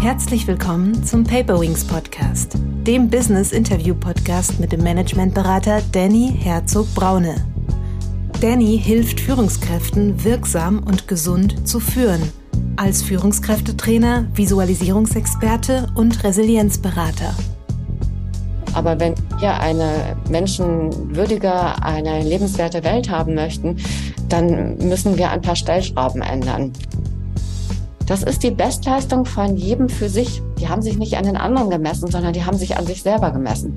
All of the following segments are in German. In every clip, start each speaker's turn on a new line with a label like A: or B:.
A: Herzlich willkommen zum Paperwings Podcast, dem Business Interview Podcast mit dem Managementberater Danny Herzog Braune. Danny hilft Führungskräften wirksam und gesund zu führen, als Führungskräftetrainer, Visualisierungsexperte und Resilienzberater.
B: Aber wenn wir eine menschenwürdige, eine lebenswerte Welt haben möchten, dann müssen wir ein paar Stellschrauben ändern. Das ist die Bestleistung von jedem für sich. Die haben sich nicht an den anderen gemessen, sondern die haben sich an sich selber gemessen.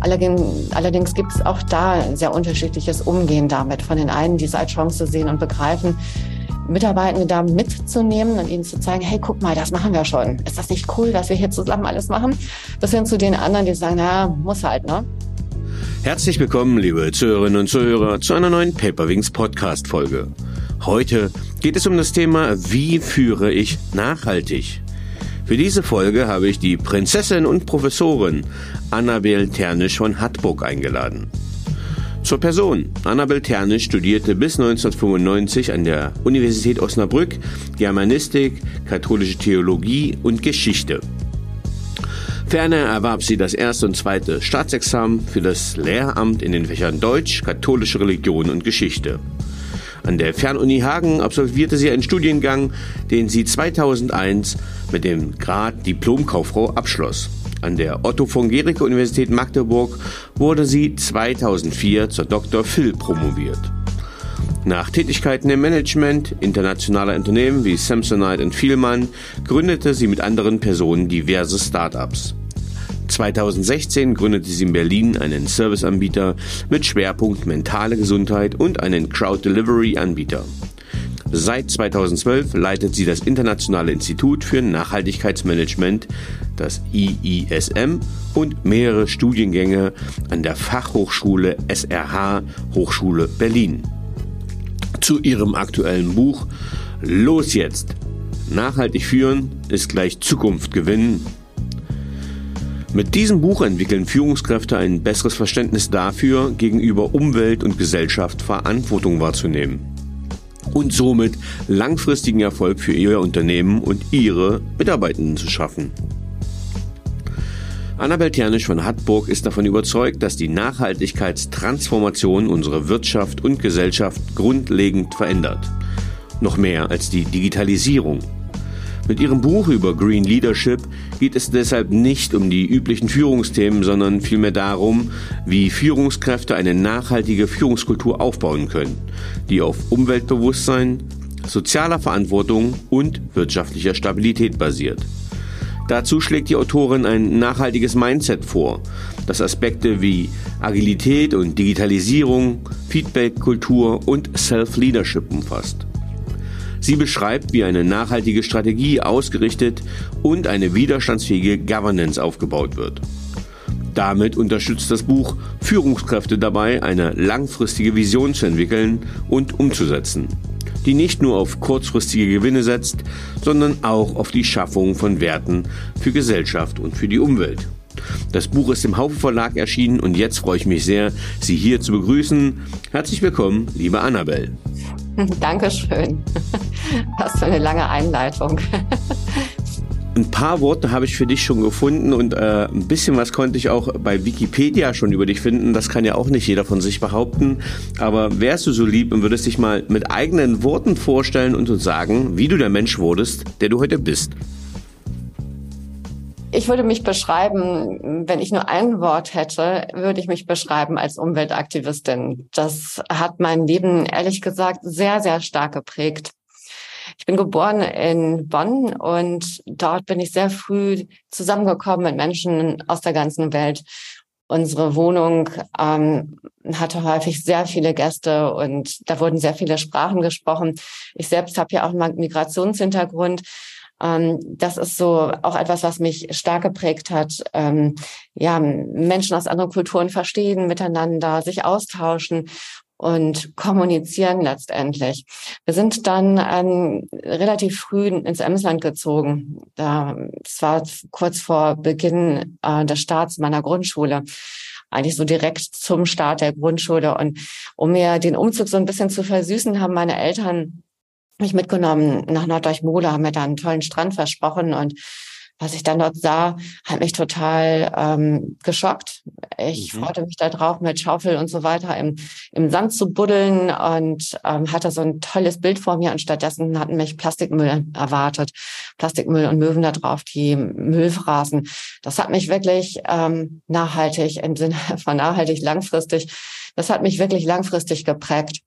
B: Allerdings, gibt es auch da ein sehr unterschiedliches Umgehen damit. Von den einen, die es als Chance sehen und begreifen, Mitarbeitende da mitzunehmen und ihnen zu zeigen, hey, guck mal, das machen wir schon. Ist das nicht cool, dass wir hier zusammen alles machen? Bis hin zu den anderen, die sagen, na, muss halt, ne?
C: Herzlich willkommen, liebe Zuhörerinnen und Zuhörer, zu einer neuen Paperwings Podcast Folge. Heute geht es um das Thema, wie führe ich nachhaltig? Für diese Folge habe ich die Prinzessin und Professorin Annabel Ternisch von Hattburg eingeladen. Zur Person. Annabel Ternisch studierte bis 1995 an der Universität Osnabrück Germanistik, katholische Theologie und Geschichte. Ferner erwarb sie das erste und zweite Staatsexamen für das Lehramt in den Fächern Deutsch, katholische Religion und Geschichte. An der Fernuni Hagen absolvierte sie einen Studiengang, den sie 2001 mit dem Grad Diplomkauffrau abschloss. An der Otto von Gericke Universität Magdeburg wurde sie 2004 zur Dr. Phil promoviert. Nach Tätigkeiten im Management internationaler Unternehmen wie Samsonite und Vielmann gründete sie mit anderen Personen diverse Startups. 2016 gründete sie in Berlin einen Serviceanbieter mit Schwerpunkt mentale Gesundheit und einen Crowd Delivery Anbieter. Seit 2012 leitet sie das Internationale Institut für Nachhaltigkeitsmanagement, das IISM, und mehrere Studiengänge an der Fachhochschule SRH Hochschule Berlin. Zu ihrem aktuellen Buch Los jetzt! Nachhaltig führen ist gleich Zukunft gewinnen. Mit diesem Buch entwickeln Führungskräfte ein besseres Verständnis dafür, gegenüber Umwelt und Gesellschaft Verantwortung wahrzunehmen und somit langfristigen Erfolg für Ihr Unternehmen und Ihre Mitarbeitenden zu schaffen. Annabel Ternisch von Hattburg ist davon überzeugt, dass die Nachhaltigkeitstransformation unsere Wirtschaft und Gesellschaft grundlegend verändert. Noch mehr als die Digitalisierung. Mit ihrem Buch über Green Leadership geht es deshalb nicht um die üblichen Führungsthemen, sondern vielmehr darum, wie Führungskräfte eine nachhaltige Führungskultur aufbauen können, die auf Umweltbewusstsein, sozialer Verantwortung und wirtschaftlicher Stabilität basiert. Dazu schlägt die Autorin ein nachhaltiges Mindset vor, das Aspekte wie Agilität und Digitalisierung, Feedback-Kultur und Self-Leadership umfasst. Sie beschreibt, wie eine nachhaltige Strategie ausgerichtet und eine widerstandsfähige Governance aufgebaut wird. Damit unterstützt das Buch Führungskräfte dabei, eine langfristige Vision zu entwickeln und umzusetzen, die nicht nur auf kurzfristige Gewinne setzt, sondern auch auf die Schaffung von Werten für Gesellschaft und für die Umwelt. Das Buch ist im Haufe Verlag erschienen und jetzt freue ich mich sehr, Sie hier zu begrüßen. Herzlich willkommen, liebe Annabelle.
B: Dankeschön. Was für eine lange Einleitung.
C: Ein paar Worte habe ich für dich schon gefunden und äh, ein bisschen was konnte ich auch bei Wikipedia schon über dich finden. Das kann ja auch nicht jeder von sich behaupten. Aber wärst du so lieb und würdest dich mal mit eigenen Worten vorstellen und uns sagen, wie du der Mensch wurdest, der du heute bist?
B: Ich würde mich beschreiben, wenn ich nur ein Wort hätte, würde ich mich beschreiben als Umweltaktivistin. Das hat mein Leben ehrlich gesagt sehr, sehr stark geprägt. Ich bin geboren in Bonn und dort bin ich sehr früh zusammengekommen mit Menschen aus der ganzen Welt. Unsere Wohnung ähm, hatte häufig sehr viele Gäste und da wurden sehr viele Sprachen gesprochen. Ich selbst habe ja auch einen Migrationshintergrund ähm, das ist so auch etwas, was mich stark geprägt hat. Ähm, ja, Menschen aus anderen Kulturen verstehen miteinander, sich austauschen und kommunizieren letztendlich. Wir sind dann ähm, relativ früh ins Emsland gezogen. Da, das war kurz vor Beginn äh, des Starts meiner Grundschule eigentlich so direkt zum Start der Grundschule. Und um mir den Umzug so ein bisschen zu versüßen, haben meine Eltern mich mitgenommen nach Norddeuch-Mole, haben mir da einen tollen Strand versprochen und was ich dann dort sah, hat mich total ähm, geschockt. Ich mhm. freute mich darauf, mit Schaufel und so weiter im, im Sand zu buddeln und ähm, hatte so ein tolles Bild vor mir. Und stattdessen hatten mich Plastikmüll erwartet. Plastikmüll und Möwen da drauf, die Müll fraßen. Das hat mich wirklich ähm, nachhaltig, im Sinne von nachhaltig langfristig, das hat mich wirklich langfristig geprägt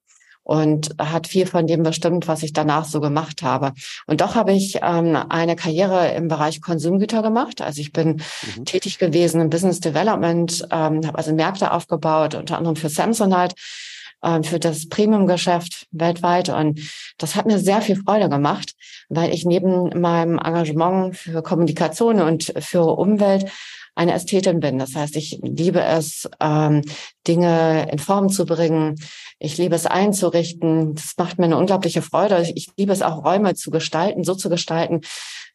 B: und hat viel von dem bestimmt, was ich danach so gemacht habe. Und doch habe ich ähm, eine Karriere im Bereich Konsumgüter gemacht. Also ich bin mhm. tätig gewesen im Business Development, ähm, habe also Märkte aufgebaut, unter anderem für Samsonite ähm, für das Premium-Geschäft weltweit. Und das hat mir sehr viel Freude gemacht, weil ich neben meinem Engagement für Kommunikation und für Umwelt eine Ästhetin bin. Das heißt, ich liebe es, ähm, Dinge in Form zu bringen. Ich liebe es einzurichten. Das macht mir eine unglaubliche Freude. Ich liebe es auch, Räume zu gestalten, so zu gestalten,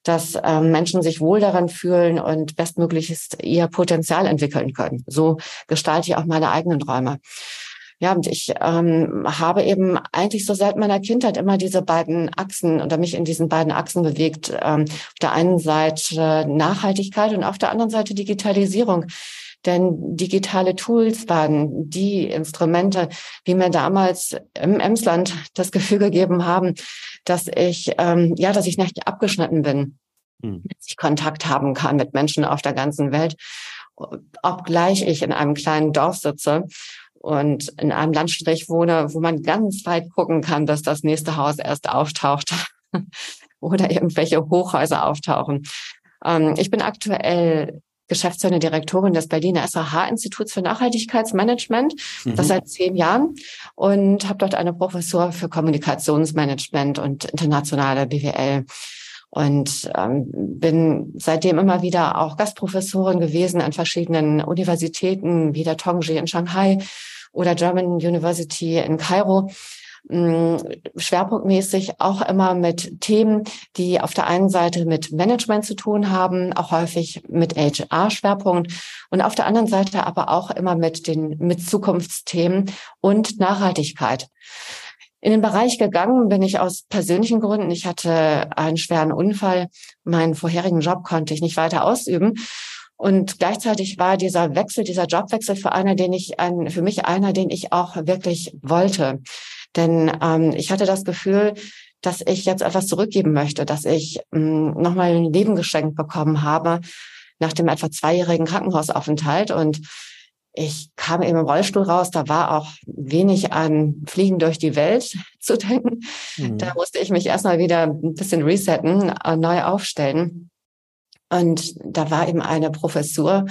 B: dass ähm, Menschen sich wohl daran fühlen und bestmöglichst ihr Potenzial entwickeln können. So gestalte ich auch meine eigenen Räume. Ja, und ich ähm, habe eben eigentlich so seit meiner Kindheit immer diese beiden Achsen oder mich in diesen beiden Achsen bewegt. Ähm, auf der einen Seite Nachhaltigkeit und auf der anderen Seite Digitalisierung. Denn digitale Tools waren die Instrumente, die mir damals im Emsland das Gefühl gegeben haben, dass ich, ähm, ja, dass ich nicht abgeschnitten bin, hm. dass ich Kontakt haben kann mit Menschen auf der ganzen Welt, obgleich ich in einem kleinen Dorf sitze und in einem Landstrich wohne, wo man ganz weit gucken kann, dass das nächste Haus erst auftaucht oder irgendwelche Hochhäuser auftauchen. Ähm, ich bin aktuell geschäftsführende Direktorin des Berliner SAH-Instituts für Nachhaltigkeitsmanagement, mhm. das seit zehn Jahren und habe dort eine Professur für Kommunikationsmanagement und internationale BWL und ähm, bin seitdem immer wieder auch Gastprofessorin gewesen an verschiedenen Universitäten wie der Tongji in Shanghai oder German University in Kairo schwerpunktmäßig auch immer mit Themen, die auf der einen Seite mit Management zu tun haben, auch häufig mit HR-Schwerpunkt und auf der anderen Seite aber auch immer mit den mit Zukunftsthemen und Nachhaltigkeit. In den Bereich gegangen bin ich aus persönlichen Gründen. Ich hatte einen schweren Unfall. Meinen vorherigen Job konnte ich nicht weiter ausüben. Und gleichzeitig war dieser Wechsel, dieser Jobwechsel für einer, den ich, für mich einer, den ich auch wirklich wollte. Denn ähm, ich hatte das Gefühl, dass ich jetzt etwas zurückgeben möchte, dass ich ähm, nochmal ein Leben geschenkt bekommen habe nach dem etwa zweijährigen Krankenhausaufenthalt. Und ich kam eben im Rollstuhl raus, da war auch wenig an Fliegen durch die Welt zu denken. Mhm. Da musste ich mich erstmal wieder ein bisschen resetten, äh, neu aufstellen. Und da war eben eine Professur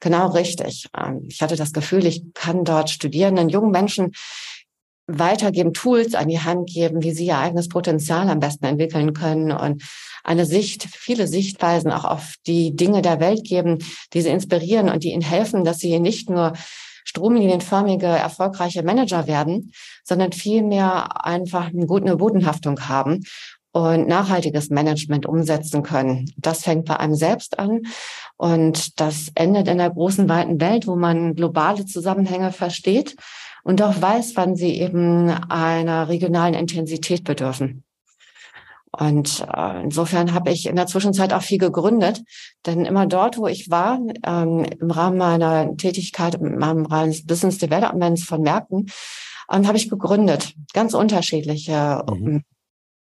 B: genau richtig. Ähm, ich hatte das Gefühl, ich kann dort Studierenden, jungen Menschen weitergeben, Tools an die Hand geben, wie sie ihr eigenes Potenzial am besten entwickeln können und eine Sicht, viele Sichtweisen auch auf die Dinge der Welt geben, die sie inspirieren und die ihnen helfen, dass sie nicht nur stromlinienförmige, erfolgreiche Manager werden, sondern vielmehr einfach eine gute Bodenhaftung haben und nachhaltiges Management umsetzen können. Das fängt bei einem selbst an und das endet in der großen, weiten Welt, wo man globale Zusammenhänge versteht und auch weiß, wann sie eben einer regionalen Intensität bedürfen. Und äh, insofern habe ich in der Zwischenzeit auch viel gegründet, denn immer dort, wo ich war, ähm, im Rahmen meiner Tätigkeit, im Rahmen meines Business Developments von Märkten, ähm, habe ich gegründet, ganz unterschiedliche mhm.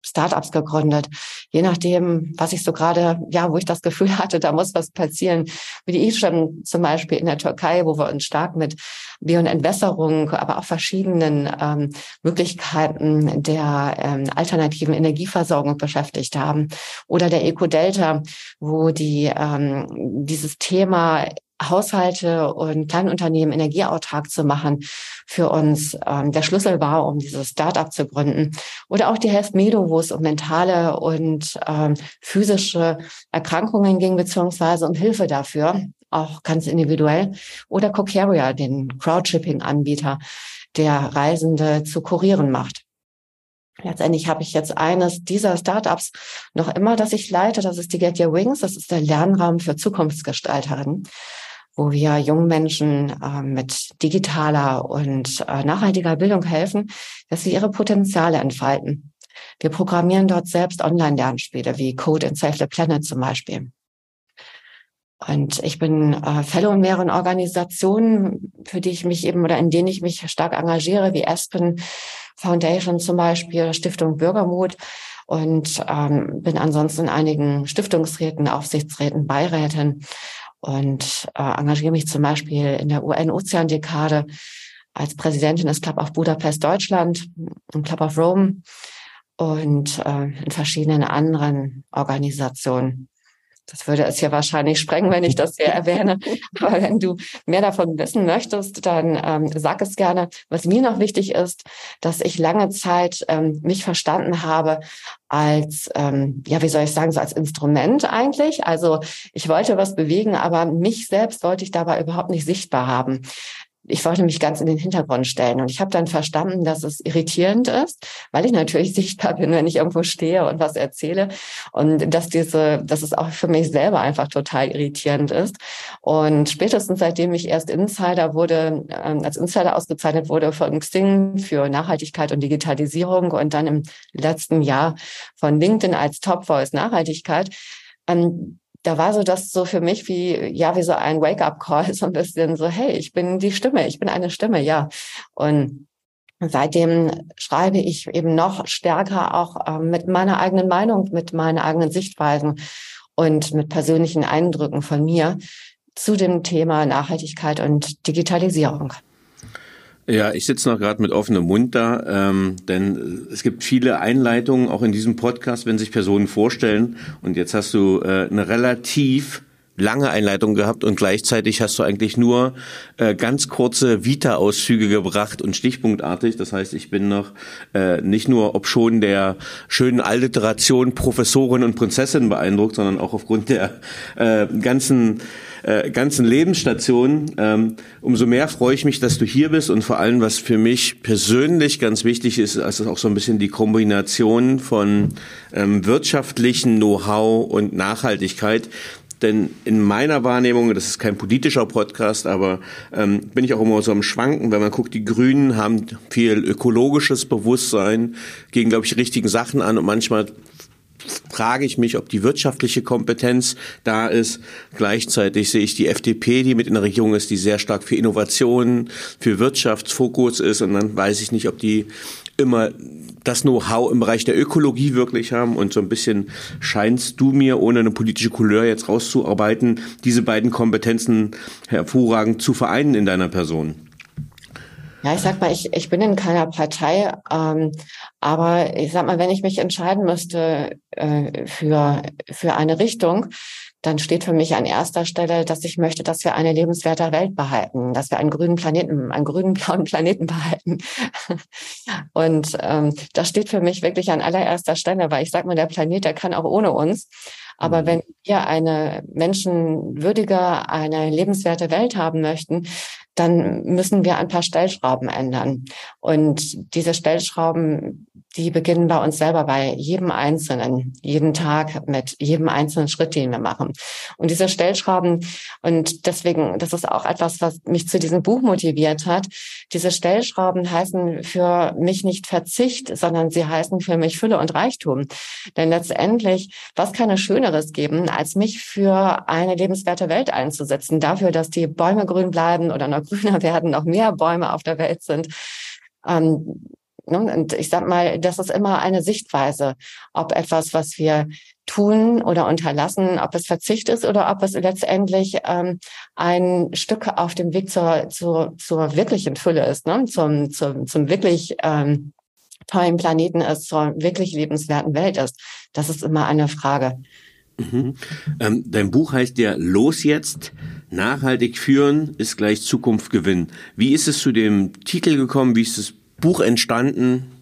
B: Startups gegründet. Je nachdem, was ich so gerade, ja, wo ich das Gefühl hatte, da muss was passieren. Wie die schon zum Beispiel in der Türkei, wo wir uns stark mit Bio- und Entwässerung, aber auch verschiedenen ähm, Möglichkeiten der ähm, alternativen Energieversorgung beschäftigt haben. Oder der Eco-Delta, wo die ähm, dieses Thema Haushalte und Kleinunternehmen energieautark zu machen, für uns ähm, der Schlüssel war, um dieses Startup zu gründen. Oder auch die Health Medo, wo es um mentale und ähm, physische Erkrankungen ging, beziehungsweise um Hilfe dafür, auch ganz individuell. Oder Cocaria, den Crowdshipping-Anbieter, der Reisende zu kurieren macht. Letztendlich habe ich jetzt eines dieser Startups noch immer, das ich leite. Das ist die Get Your Wings. Das ist der Lernraum für Zukunftsgestalterinnen wo wir jungen Menschen äh, mit digitaler und äh, nachhaltiger Bildung helfen, dass sie ihre Potenziale entfalten. Wir programmieren dort selbst Online-Lernspiele wie Code and Save the Planet zum Beispiel. Und ich bin äh, Fellow in mehreren Organisationen, für die ich mich eben oder in denen ich mich stark engagiere, wie Aspen Foundation zum Beispiel, Stiftung Bürgermut und ähm, bin ansonsten in einigen Stiftungsräten, Aufsichtsräten, Beiräten und äh, engagiere mich zum Beispiel in der UN-Ozeandekade als Präsidentin des Club of Budapest Deutschland, im Club of Rome und äh, in verschiedenen anderen Organisationen. Das würde es hier wahrscheinlich sprengen, wenn ich das hier erwähne. Aber wenn du mehr davon wissen möchtest, dann ähm, sag es gerne. Was mir noch wichtig ist, dass ich lange Zeit ähm, mich verstanden habe als, ähm, ja, wie soll ich sagen, so als Instrument eigentlich. Also ich wollte was bewegen, aber mich selbst wollte ich dabei überhaupt nicht sichtbar haben ich wollte mich ganz in den Hintergrund stellen. Und ich habe dann verstanden, dass es irritierend ist, weil ich natürlich sichtbar bin, wenn ich irgendwo stehe und was erzähle. Und dass diese, dass es auch für mich selber einfach total irritierend ist. Und spätestens seitdem ich erst Insider wurde, ähm, als Insider ausgezeichnet wurde von Xing für Nachhaltigkeit und Digitalisierung und dann im letzten Jahr von LinkedIn als Top Voice Nachhaltigkeit, ähm, da war so das so für mich wie, ja, wie so ein Wake-up-Call, so ein bisschen so, hey, ich bin die Stimme, ich bin eine Stimme, ja. Und seitdem schreibe ich eben noch stärker auch äh, mit meiner eigenen Meinung, mit meinen eigenen Sichtweisen und mit persönlichen Eindrücken von mir zu dem Thema Nachhaltigkeit und Digitalisierung.
C: Ja, ich sitze noch gerade mit offenem Mund da, ähm, denn es gibt viele Einleitungen auch in diesem Podcast, wenn sich Personen vorstellen. Und jetzt hast du äh, eine relativ lange Einleitung gehabt und gleichzeitig hast du eigentlich nur äh, ganz kurze Vita-Auszüge gebracht und stichpunktartig. Das heißt, ich bin noch äh, nicht nur ob schon der schönen Alliteration Professorin und Prinzessin beeindruckt, sondern auch aufgrund der äh, ganzen äh, ganzen Lebensstationen. Ähm, umso mehr freue ich mich, dass du hier bist und vor allem, was für mich persönlich ganz wichtig ist, ist auch so ein bisschen die Kombination von ähm, wirtschaftlichen Know-how und Nachhaltigkeit. Denn in meiner Wahrnehmung, das ist kein politischer Podcast, aber ähm, bin ich auch immer so am Schwanken, wenn man guckt, die Grünen haben viel ökologisches Bewusstsein, gehen, glaube ich, richtigen Sachen an und manchmal frage ich mich, ob die wirtschaftliche Kompetenz da ist. Gleichzeitig sehe ich die FDP, die mit in der Regierung ist, die sehr stark für Innovationen, für Wirtschaftsfokus ist. Und dann weiß ich nicht, ob die immer das Know-how im Bereich der Ökologie wirklich haben und so ein bisschen scheinst du mir, ohne eine politische Couleur jetzt rauszuarbeiten, diese beiden Kompetenzen hervorragend zu vereinen in deiner Person.
B: Ja, ich sag mal, ich, ich bin in keiner Partei, ähm, aber ich sag mal, wenn ich mich entscheiden müsste äh, für, für eine Richtung, dann steht für mich an erster Stelle, dass ich möchte, dass wir eine lebenswerte Welt behalten, dass wir einen grünen Planeten, einen grünen blauen Planeten behalten. Und ähm, das steht für mich wirklich an allererster Stelle, weil ich sag mal, der Planet, der kann auch ohne uns. Aber mhm. wenn wir eine menschenwürdige, eine lebenswerte Welt haben möchten, dann müssen wir ein paar Stellschrauben ändern. Und diese Stellschrauben, die beginnen bei uns selber, bei jedem Einzelnen, jeden Tag mit jedem einzelnen Schritt, den wir machen. Und diese Stellschrauben, und deswegen, das ist auch etwas, was mich zu diesem Buch motiviert hat. Diese Stellschrauben heißen für mich nicht Verzicht, sondern sie heißen für mich Fülle und Reichtum. Denn letztendlich, was kann es Schöneres geben, als mich für eine lebenswerte Welt einzusetzen, dafür, dass die Bäume grün bleiben oder noch grüner werden, noch mehr Bäume auf der Welt sind. Ähm, und ich sag mal, das ist immer eine Sichtweise, ob etwas, was wir tun oder unterlassen, ob es Verzicht ist oder ob es letztendlich ähm, ein Stück auf dem Weg zur, zur, zur wirklichen Fülle ist, ne? zum, zum, zum wirklich ähm, tollen Planeten ist, zur wirklich lebenswerten Welt ist. Das ist immer eine Frage.
C: Mhm. Ähm, dein Buch heißt ja Los jetzt, nachhaltig führen ist gleich Zukunft gewinnen. Wie ist es zu dem Titel gekommen? Wie ist das Buch entstanden?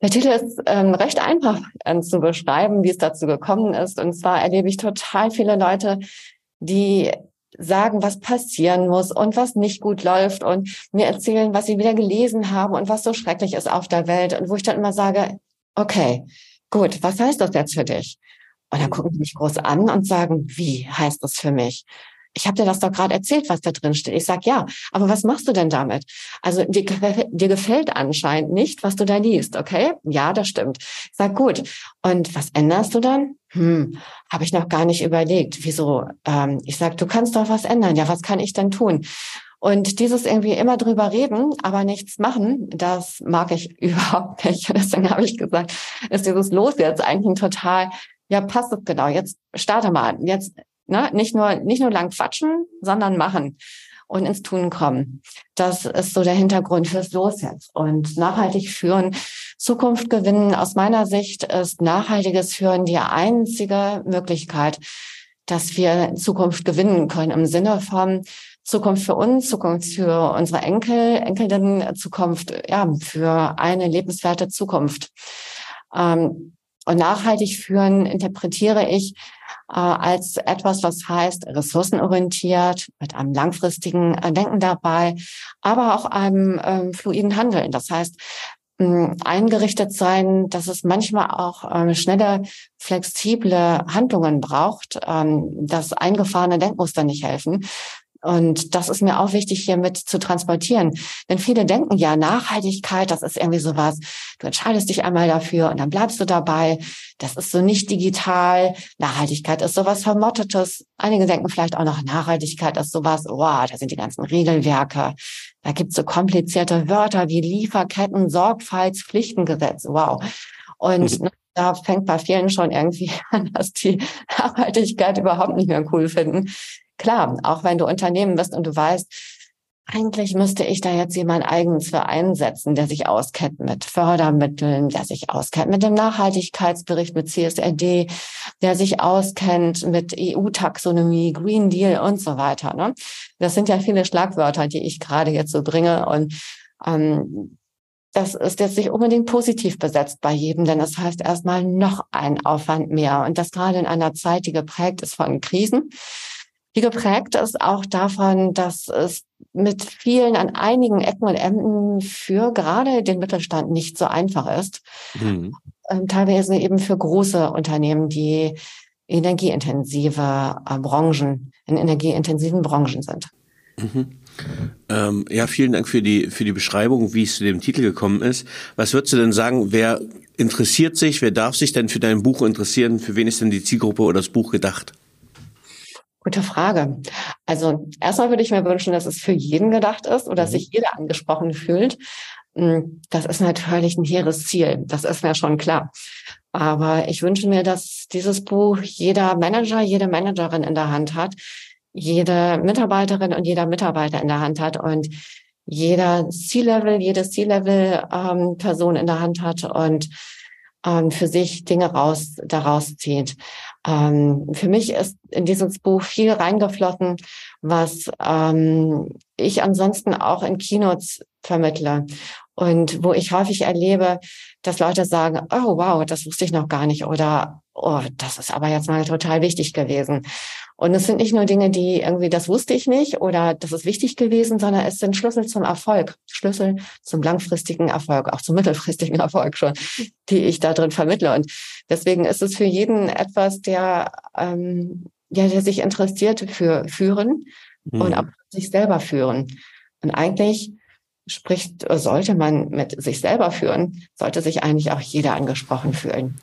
B: Der Titel ist ähm, recht einfach äh, zu beschreiben, wie es dazu gekommen ist. Und zwar erlebe ich total viele Leute, die sagen, was passieren muss und was nicht gut läuft und mir erzählen, was sie wieder gelesen haben und was so schrecklich ist auf der Welt. Und wo ich dann immer sage, okay, gut, was heißt das jetzt für dich? Und dann gucken die mich groß an und sagen, wie heißt das für mich? Ich habe dir das doch gerade erzählt, was da drin steht. Ich sag ja, aber was machst du denn damit? Also dir, dir gefällt anscheinend nicht, was du da liest, okay? Ja, das stimmt. Ich sag gut. Und was änderst du dann? Hm, habe ich noch gar nicht überlegt. Wieso? Ähm, ich sag, du kannst doch was ändern. Ja, was kann ich denn tun? Und dieses irgendwie immer drüber reden, aber nichts machen, das mag ich überhaupt nicht. Deswegen habe ich gesagt, ist dieses Los jetzt eigentlich total, ja, passt es genau. Jetzt starte mal. Jetzt, ne, nicht nur, nicht nur lang quatschen, sondern machen und ins Tun kommen. Das ist so der Hintergrund fürs Los jetzt. Und nachhaltig führen, Zukunft gewinnen, aus meiner Sicht ist nachhaltiges Führen die einzige Möglichkeit, dass wir Zukunft gewinnen können im Sinne von Zukunft für uns, Zukunft für unsere Enkel, Enkelinnen, Zukunft, ja, für eine lebenswerte Zukunft. Ähm, und nachhaltig führen interpretiere ich als etwas, was heißt ressourcenorientiert, mit einem langfristigen äh, Denken dabei, aber auch einem ähm, fluiden Handeln. Das heißt, eingerichtet sein, dass es manchmal auch ähm, schnelle, flexible Handlungen braucht, ähm, dass eingefahrene Denkmuster nicht helfen, und das ist mir auch wichtig, hier mit zu transportieren. Denn viele denken ja, Nachhaltigkeit, das ist irgendwie sowas, du entscheidest dich einmal dafür und dann bleibst du dabei. Das ist so nicht digital. Nachhaltigkeit ist sowas Vermottetes. Einige denken vielleicht auch noch, Nachhaltigkeit ist sowas, wow, da sind die ganzen Regelwerke. Da gibt's so komplizierte Wörter wie Lieferketten, Sorgfaltspflichtengesetz, wow. Und mhm. Da fängt bei vielen schon irgendwie an, dass die Nachhaltigkeit überhaupt nicht mehr cool finden klar, auch wenn du Unternehmen bist und du weißt, eigentlich müsste ich da jetzt jemand eigens für einsetzen, der sich auskennt mit Fördermitteln, der sich auskennt mit dem Nachhaltigkeitsbericht, mit CSRD, der sich auskennt mit EU-Taxonomie, Green Deal und so weiter. Ne? Das sind ja viele Schlagwörter, die ich gerade jetzt so bringe und ähm, das ist jetzt nicht unbedingt positiv besetzt bei jedem, denn es das heißt erstmal noch ein Aufwand mehr. Und das gerade in einer Zeit, die geprägt ist von Krisen, die geprägt ist auch davon, dass es mit vielen an einigen Ecken und Enden für gerade den Mittelstand nicht so einfach ist. Mhm. Ähm, teilweise eben für große Unternehmen, die energieintensive äh, Branchen, in energieintensiven Branchen sind.
C: Mhm. Ähm, ja, vielen Dank für die, für die Beschreibung, wie es zu dem Titel gekommen ist. Was würdest du denn sagen, wer interessiert sich, wer darf sich denn für dein Buch interessieren? Für wen ist denn die Zielgruppe oder das Buch gedacht?
B: Gute Frage. Also erstmal würde ich mir wünschen, dass es für jeden gedacht ist oder dass mhm. sich jeder angesprochen fühlt. Hm, das ist natürlich ein hehres Ziel. Das ist mir schon klar. Aber ich wünsche mir, dass dieses Buch jeder Manager, jede Managerin in der Hand hat, jede Mitarbeiterin und jeder Mitarbeiter in der Hand hat und jeder C-Level, jede C-Level-Person ähm, in der Hand hat und ähm, für sich Dinge raus, daraus zieht. Ähm, für mich ist in dieses Buch viel reingeflossen, was ähm, ich ansonsten auch in Keynotes vermittle und wo ich häufig erlebe, dass Leute sagen, oh wow, das wusste ich noch gar nicht oder oh, das ist aber jetzt mal total wichtig gewesen. Und es sind nicht nur Dinge, die irgendwie, das wusste ich nicht oder das ist wichtig gewesen, sondern es sind Schlüssel zum Erfolg, Schlüssel zum langfristigen Erfolg, auch zum mittelfristigen Erfolg schon, die ich da drin vermittle. Und deswegen ist es für jeden etwas, der, ähm, ja, der sich interessiert für Führen mhm. und auch sich selber führen. Und eigentlich spricht, sollte man mit sich selber führen, sollte sich eigentlich auch jeder angesprochen fühlen.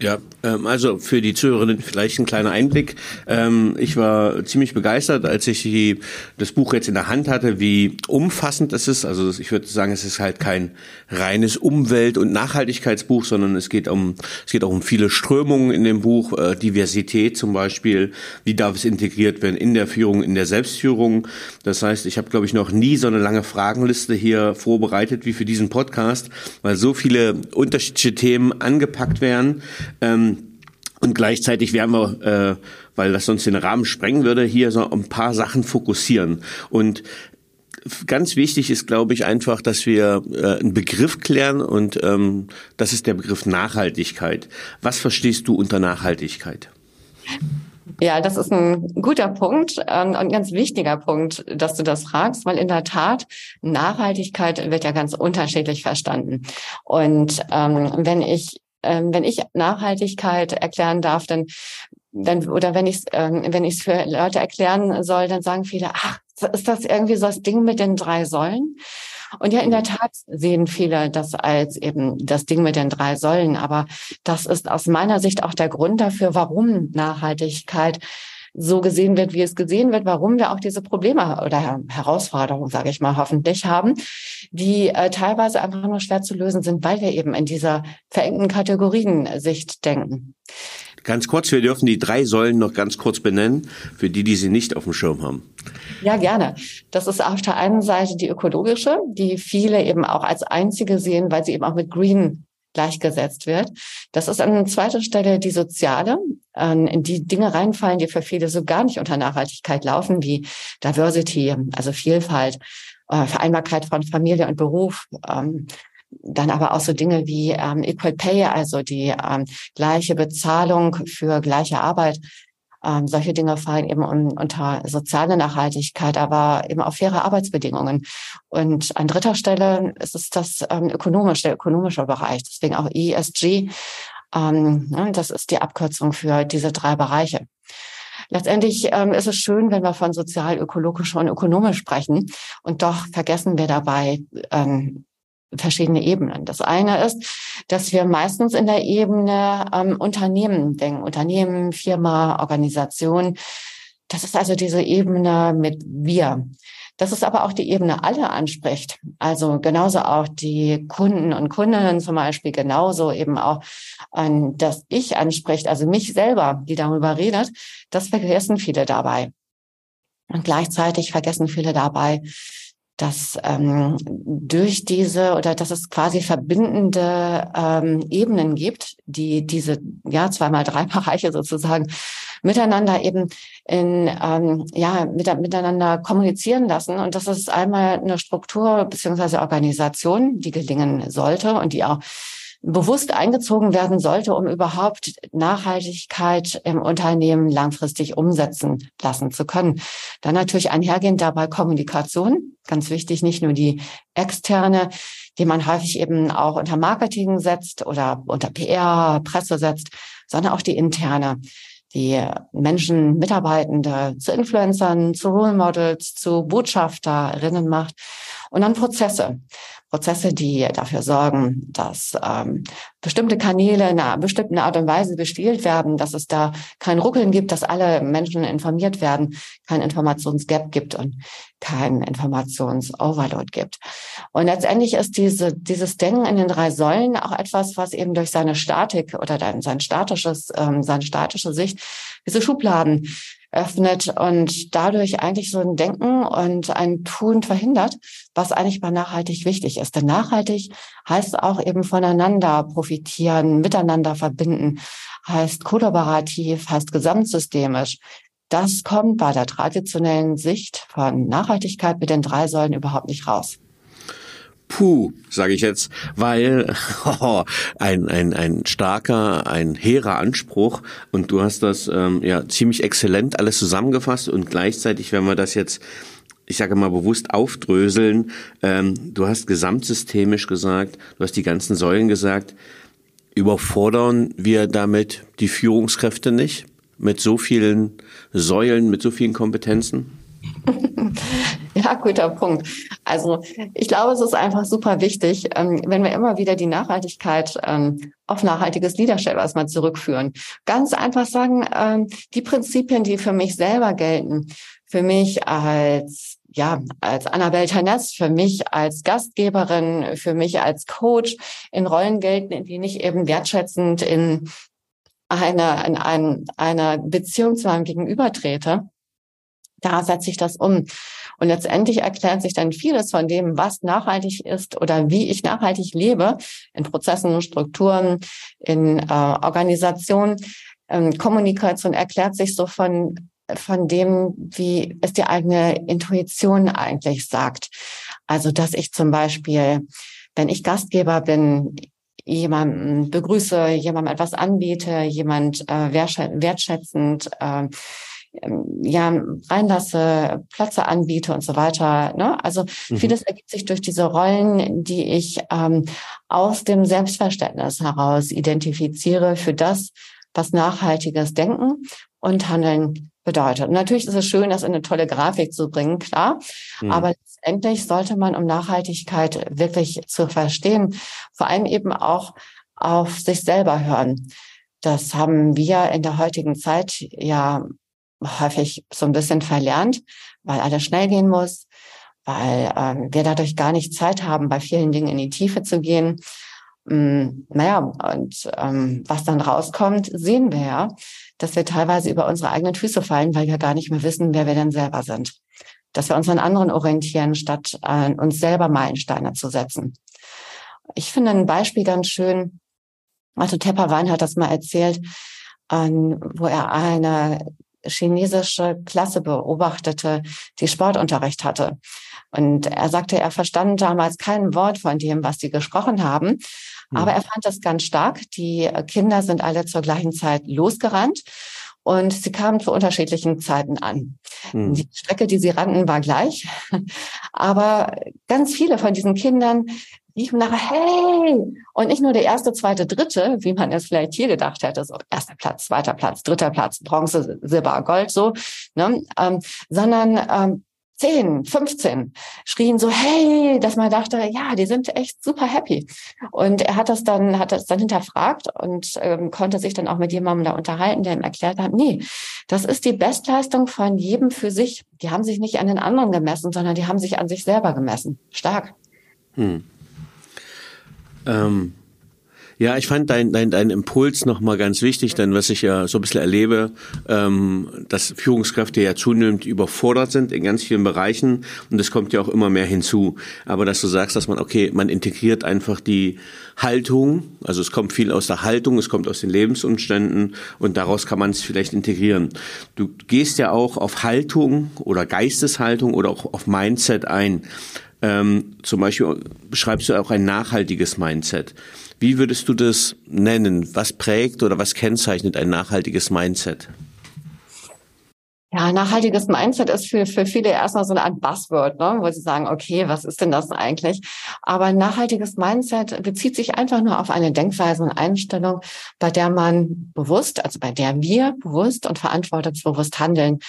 C: Ja, ähm, also für die Zuhörerinnen vielleicht ein kleiner Einblick. Ähm, ich war ziemlich begeistert, als ich die, das Buch jetzt in der Hand hatte, wie umfassend es ist. Also ich würde sagen, es ist halt kein reines Umwelt- und Nachhaltigkeitsbuch, sondern es geht um es geht auch um viele Strömungen in dem Buch, äh, Diversität zum Beispiel, wie darf es integriert werden in der Führung, in der Selbstführung. Das heißt, ich habe glaube ich noch nie so eine lange Fragenliste hier vorbereitet wie für diesen Podcast, weil so viele unterschiedliche Themen angepackt werden. Ähm, und gleichzeitig werden wir, äh, weil das sonst den Rahmen sprengen würde, hier so ein paar Sachen fokussieren. Und ganz wichtig ist, glaube ich, einfach, dass wir äh, einen Begriff klären und ähm, das ist der Begriff Nachhaltigkeit. Was verstehst du unter Nachhaltigkeit?
B: Ja, das ist ein guter Punkt ähm, und ein ganz wichtiger Punkt, dass du das fragst, weil in der Tat Nachhaltigkeit wird ja ganz unterschiedlich verstanden. Und ähm, wenn ich ähm, wenn ich Nachhaltigkeit erklären darf, dann dann oder wenn ich ähm, wenn ich es für Leute erklären soll, dann sagen viele, ach, ist das irgendwie so das Ding mit den drei Säulen? Und ja, in der Tat sehen viele das als eben das Ding mit den drei Säulen. Aber das ist aus meiner Sicht auch der Grund dafür, warum Nachhaltigkeit so gesehen wird, wie es gesehen wird, warum wir auch diese Probleme oder Herausforderungen, sage ich mal, hoffentlich haben, die äh, teilweise einfach nur schwer zu lösen sind, weil wir eben in dieser verengten Kategoriensicht denken.
C: Ganz kurz, wir dürfen die drei Säulen noch ganz kurz benennen, für die, die sie nicht auf dem Schirm haben.
B: Ja, gerne. Das ist auf der einen Seite die ökologische, die viele eben auch als einzige sehen, weil sie eben auch mit Green gleichgesetzt wird. Das ist an zweiter Stelle die soziale, in die Dinge reinfallen, die für viele so gar nicht unter Nachhaltigkeit laufen, wie Diversity, also Vielfalt, äh, Vereinbarkeit von Familie und Beruf, ähm, dann aber auch so Dinge wie ähm, Equal Pay, also die ähm, gleiche Bezahlung für gleiche Arbeit. Ähm, solche Dinge fallen eben un unter soziale Nachhaltigkeit, aber eben auch faire Arbeitsbedingungen. Und an dritter Stelle ist es das ähm, ökonomische, der ökonomische Bereich, deswegen auch ESG. Ähm, ne, das ist die Abkürzung für diese drei Bereiche. Letztendlich ähm, ist es schön, wenn wir von sozial, ökologisch und ökonomisch sprechen. Und doch vergessen wir dabei ähm, verschiedene Ebenen. Das eine ist, dass wir meistens in der Ebene ähm, Unternehmen denken, Unternehmen, Firma, Organisation. Das ist also diese Ebene mit wir. Das ist aber auch die Ebene alle anspricht. Also genauso auch die Kunden und Kundinnen zum Beispiel, genauso eben auch an das Ich anspricht, also mich selber, die darüber redet. Das vergessen viele dabei. Und gleichzeitig vergessen viele dabei, dass ähm, durch diese oder dass es quasi verbindende ähm, Ebenen gibt, die diese ja zweimal drei Bereiche sozusagen miteinander eben in ähm, ja mit, miteinander kommunizieren lassen. Und das ist einmal eine Struktur beziehungsweise Organisation, die gelingen sollte und die auch bewusst eingezogen werden sollte, um überhaupt Nachhaltigkeit im Unternehmen langfristig umsetzen lassen zu können. Dann natürlich einhergehend dabei Kommunikation, ganz wichtig, nicht nur die externe, die man häufig eben auch unter Marketing setzt oder unter PR, Presse setzt, sondern auch die interne die Menschen, Mitarbeitende zu Influencern, zu Role Models, zu Botschafterinnen macht und dann Prozesse. Prozesse, die dafür sorgen, dass ähm, bestimmte Kanäle in einer bestimmten Art und Weise bespielt werden, dass es da kein Ruckeln gibt, dass alle Menschen informiert werden, kein Informationsgap gibt und kein Informationsoverload gibt. Und letztendlich ist diese, dieses Denken in den drei Säulen auch etwas, was eben durch seine Statik oder sein statisches, ähm, seine statische Sicht diese Schubladen öffnet und dadurch eigentlich so ein Denken und ein Tun verhindert, was eigentlich bei nachhaltig wichtig ist. Denn nachhaltig heißt auch eben voneinander profitieren, miteinander verbinden, heißt kollaborativ, heißt gesamtsystemisch. Das kommt bei der traditionellen Sicht von Nachhaltigkeit mit den drei Säulen überhaupt nicht raus.
C: Puh, sage ich jetzt, weil oh, ein, ein, ein starker, ein hehrer Anspruch und du hast das ähm, ja ziemlich exzellent alles zusammengefasst und gleichzeitig, wenn wir das jetzt ich sage mal bewusst aufdröseln. Ähm, du hast gesamtsystemisch gesagt, du hast die ganzen Säulen gesagt. Überfordern wir damit die Führungskräfte nicht mit so vielen Säulen, mit so vielen Kompetenzen?
B: Ja, guter Punkt. Also ich glaube, es ist einfach super wichtig, ähm, wenn wir immer wieder die Nachhaltigkeit ähm, auf nachhaltiges Leadership erstmal zurückführen. Ganz einfach sagen, ähm, die Prinzipien, die für mich selber gelten, für mich als ja, als Annabelle Taness, für mich als Gastgeberin, für mich als Coach in Rollen gelten, in denen ich eben wertschätzend in einer, in ein, einer Beziehung zu meinem Gegenüber trete da setze ich das um. Und letztendlich erklärt sich dann vieles von dem, was nachhaltig ist oder wie ich nachhaltig lebe, in Prozessen, Strukturen, in äh, Organisationen. Ähm, Kommunikation erklärt sich so von, von dem, wie es die eigene Intuition eigentlich sagt. Also, dass ich zum Beispiel, wenn ich Gastgeber bin, jemanden begrüße, jemandem etwas anbiete, jemand äh, wertschätzend äh, ja, reinlasse, Plätze anbiete und so weiter. Ne? Also mhm. vieles ergibt sich durch diese Rollen, die ich ähm, aus dem Selbstverständnis heraus identifiziere für das, was nachhaltiges Denken und Handeln bedeutet. Und natürlich ist es schön, das in eine tolle Grafik zu bringen, klar. Mhm. Aber letztendlich sollte man, um Nachhaltigkeit wirklich zu verstehen, vor allem eben auch auf sich selber hören. Das haben wir in der heutigen Zeit ja häufig so ein bisschen verlernt, weil alles schnell gehen muss, weil ähm, wir dadurch gar nicht Zeit haben, bei vielen Dingen in die Tiefe zu gehen. Ähm, naja, und ähm, was dann rauskommt, sehen wir ja, dass wir teilweise über unsere eigenen Füße fallen, weil wir gar nicht mehr wissen, wer wir denn selber sind. Dass wir uns an anderen orientieren, statt an uns selber Meilensteine zu setzen. Ich finde ein Beispiel ganz schön, also Tepperwein hat das mal erzählt, an, wo er eine chinesische Klasse beobachtete, die Sportunterricht hatte. Und er sagte, er verstand damals kein Wort von dem, was sie gesprochen haben. Hm. Aber er fand das ganz stark. Die Kinder sind alle zur gleichen Zeit losgerannt und sie kamen zu unterschiedlichen Zeiten an. Hm. Die Strecke, die sie rannten, war gleich. Aber ganz viele von diesen Kindern riefen nachher, hey! Und nicht nur der erste, zweite, dritte, wie man es vielleicht hier gedacht hätte, so erster Platz, zweiter Platz, dritter Platz, Bronze, Silber, Gold, so, ne? ähm, sondern ähm, 10, 15 schrien so, hey, dass man dachte, ja, die sind echt super happy. Und er hat das dann, hat das dann hinterfragt und ähm, konnte sich dann auch mit jemandem da unterhalten, der ihm erklärt hat, nee, das ist die Bestleistung von jedem für sich. Die haben sich nicht an den anderen gemessen, sondern die haben sich an sich selber gemessen. Stark. Hm.
C: Ähm, ja, ich fand dein, dein, dein Impuls nochmal ganz wichtig, denn was ich ja so ein bisschen erlebe, ähm, dass Führungskräfte ja zunehmend überfordert sind in ganz vielen Bereichen und es kommt ja auch immer mehr hinzu. Aber dass du sagst, dass man, okay, man integriert einfach die Haltung, also es kommt viel aus der Haltung, es kommt aus den Lebensumständen und daraus kann man es vielleicht integrieren. Du gehst ja auch auf Haltung oder Geisteshaltung oder auch auf Mindset ein. Ähm, zum Beispiel beschreibst du auch ein nachhaltiges Mindset. Wie würdest du das nennen? Was prägt oder was kennzeichnet ein nachhaltiges Mindset?
B: Ja, nachhaltiges Mindset ist für, für viele erstmal so eine Art Buzzword, ne? wo sie sagen, okay, was ist denn das eigentlich? Aber nachhaltiges Mindset bezieht sich einfach nur auf eine Denkweise und Einstellung, bei der man bewusst, also bei der wir bewusst und verantwortungsbewusst handeln,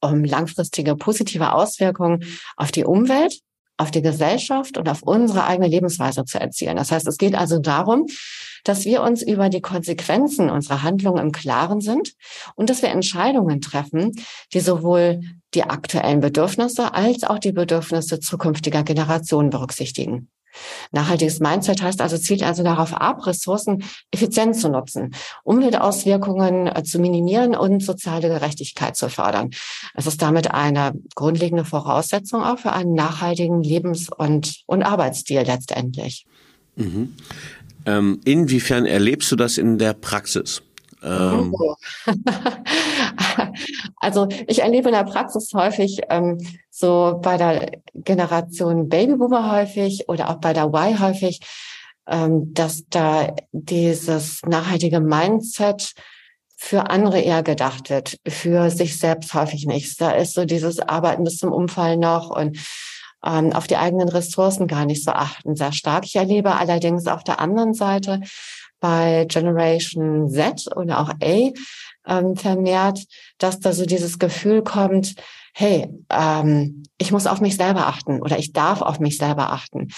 B: um langfristige positive Auswirkungen auf die Umwelt auf die Gesellschaft und auf unsere eigene Lebensweise zu erzielen. Das heißt, es geht also darum, dass wir uns über die Konsequenzen unserer Handlungen im Klaren sind und dass wir Entscheidungen treffen, die sowohl die aktuellen Bedürfnisse als auch die Bedürfnisse zukünftiger Generationen berücksichtigen. Nachhaltiges Mindset heißt also, zielt also darauf ab, Ressourcen effizient zu nutzen, Umweltauswirkungen äh, zu minimieren und soziale Gerechtigkeit zu fördern. Es ist damit eine grundlegende Voraussetzung auch für einen nachhaltigen Lebens- und, und Arbeitsstil letztendlich.
C: Mhm. Ähm, inwiefern erlebst du das in der Praxis? Ähm.
B: Oh. also ich erlebe in der Praxis häufig ähm, so bei der Generation Babyboomer häufig oder auch bei der Y häufig, ähm, dass da dieses nachhaltige Mindset für andere eher gedacht wird, für sich selbst häufig nicht. Da ist so dieses Arbeiten bis zum Umfallen noch und ähm, auf die eigenen Ressourcen gar nicht so achten, sehr stark. Ich erlebe allerdings auf der anderen Seite bei Generation Z oder auch A ähm, vermehrt, dass da so dieses Gefühl kommt, hey, ähm, ich muss auf mich selber achten oder ich darf auf mich selber achten.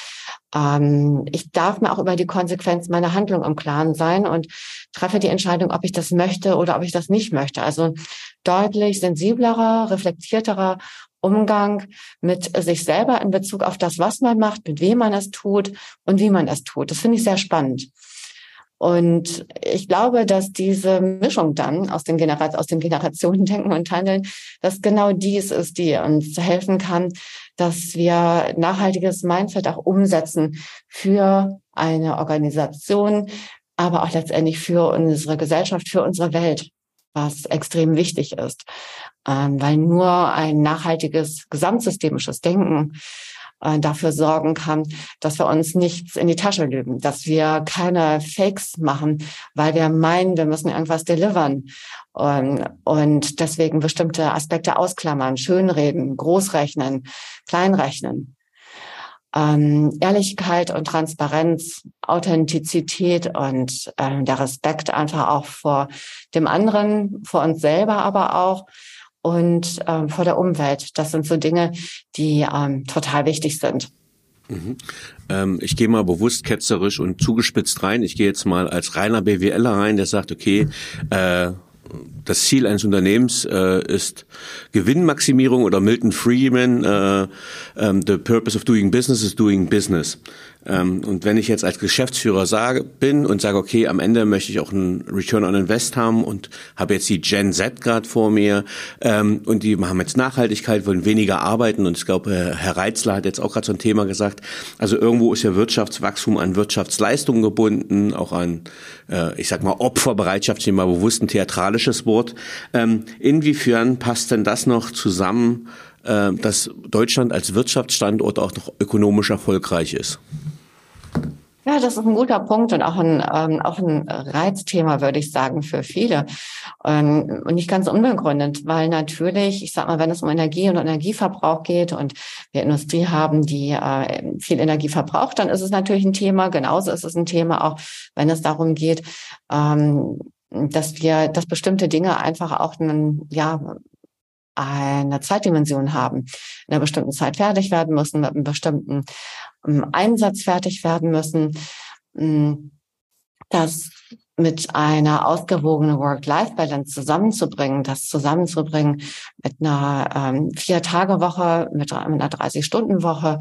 B: Ähm, ich darf mir auch über die Konsequenz meiner Handlung im Klaren sein und treffe die Entscheidung, ob ich das möchte oder ob ich das nicht möchte. Also deutlich sensiblerer, reflektierterer Umgang mit sich selber in Bezug auf das, was man macht, mit wem man es tut und wie man es tut. Das finde ich sehr spannend. Und ich glaube, dass diese Mischung dann aus, den Genera aus dem Generationendenken und Handeln, dass genau dies ist, die uns helfen kann, dass wir nachhaltiges Mindset auch umsetzen für eine Organisation, aber auch letztendlich für unsere Gesellschaft, für unsere Welt, was extrem wichtig ist. Ähm, weil nur ein nachhaltiges gesamtsystemisches Denken äh, dafür sorgen kann, dass wir uns nichts in die Tasche lügen, dass wir keine Fakes machen, weil wir meinen, wir müssen irgendwas delivern und, und deswegen bestimmte Aspekte ausklammern, schönreden, großrechnen, kleinrechnen. ähm, Ehrlichkeit und Transparenz, Authentizität und äh, der Respekt einfach auch vor dem anderen, vor uns selber aber auch und ähm, vor der Umwelt. Das sind so Dinge, die ähm, total wichtig sind.
C: Mhm. Ähm, ich gehe mal bewusst ketzerisch und zugespitzt rein. Ich gehe jetzt mal als reiner BWLer rein, der sagt, okay, äh, das Ziel eines Unternehmens äh, ist Gewinnmaximierung oder Milton Friedman, äh, ähm, the purpose of doing business is doing business. Ähm, und wenn ich jetzt als Geschäftsführer sage, bin und sage, okay, am Ende möchte ich auch einen Return on Invest haben und habe jetzt die Gen Z gerade vor mir ähm, und die haben jetzt Nachhaltigkeit, wollen weniger arbeiten und ich glaube, Herr Reitzler hat jetzt auch gerade so ein Thema gesagt. Also irgendwo ist ja Wirtschaftswachstum an Wirtschaftsleistungen gebunden, auch an, äh, ich sag mal, Opferbereitschaft, ich mal bewusst ein theatralisches Wort. Ähm, inwiefern passt denn das noch zusammen, äh, dass Deutschland als Wirtschaftsstandort auch noch ökonomisch erfolgreich ist?
B: Ja, das ist ein guter Punkt und auch ein, ähm, auch ein Reizthema, würde ich sagen, für viele. Ähm, und nicht ganz unbegründet, weil natürlich, ich sag mal, wenn es um Energie und Energieverbrauch geht und wir Industrie haben, die äh, viel Energie verbraucht, dann ist es natürlich ein Thema. Genauso ist es ein Thema auch, wenn es darum geht, ähm, dass wir, dass bestimmte Dinge einfach auch einen, ja, eine Zeitdimension haben, in einer bestimmten Zeit fertig werden müssen, mit einem bestimmten Einsatz fertig werden müssen, hm, das mit einer ausgewogenen Work-Life-Balance zusammenzubringen, das zusammenzubringen mit einer ähm, Vier-Tage-Woche, mit, mit einer 30-Stunden-Woche,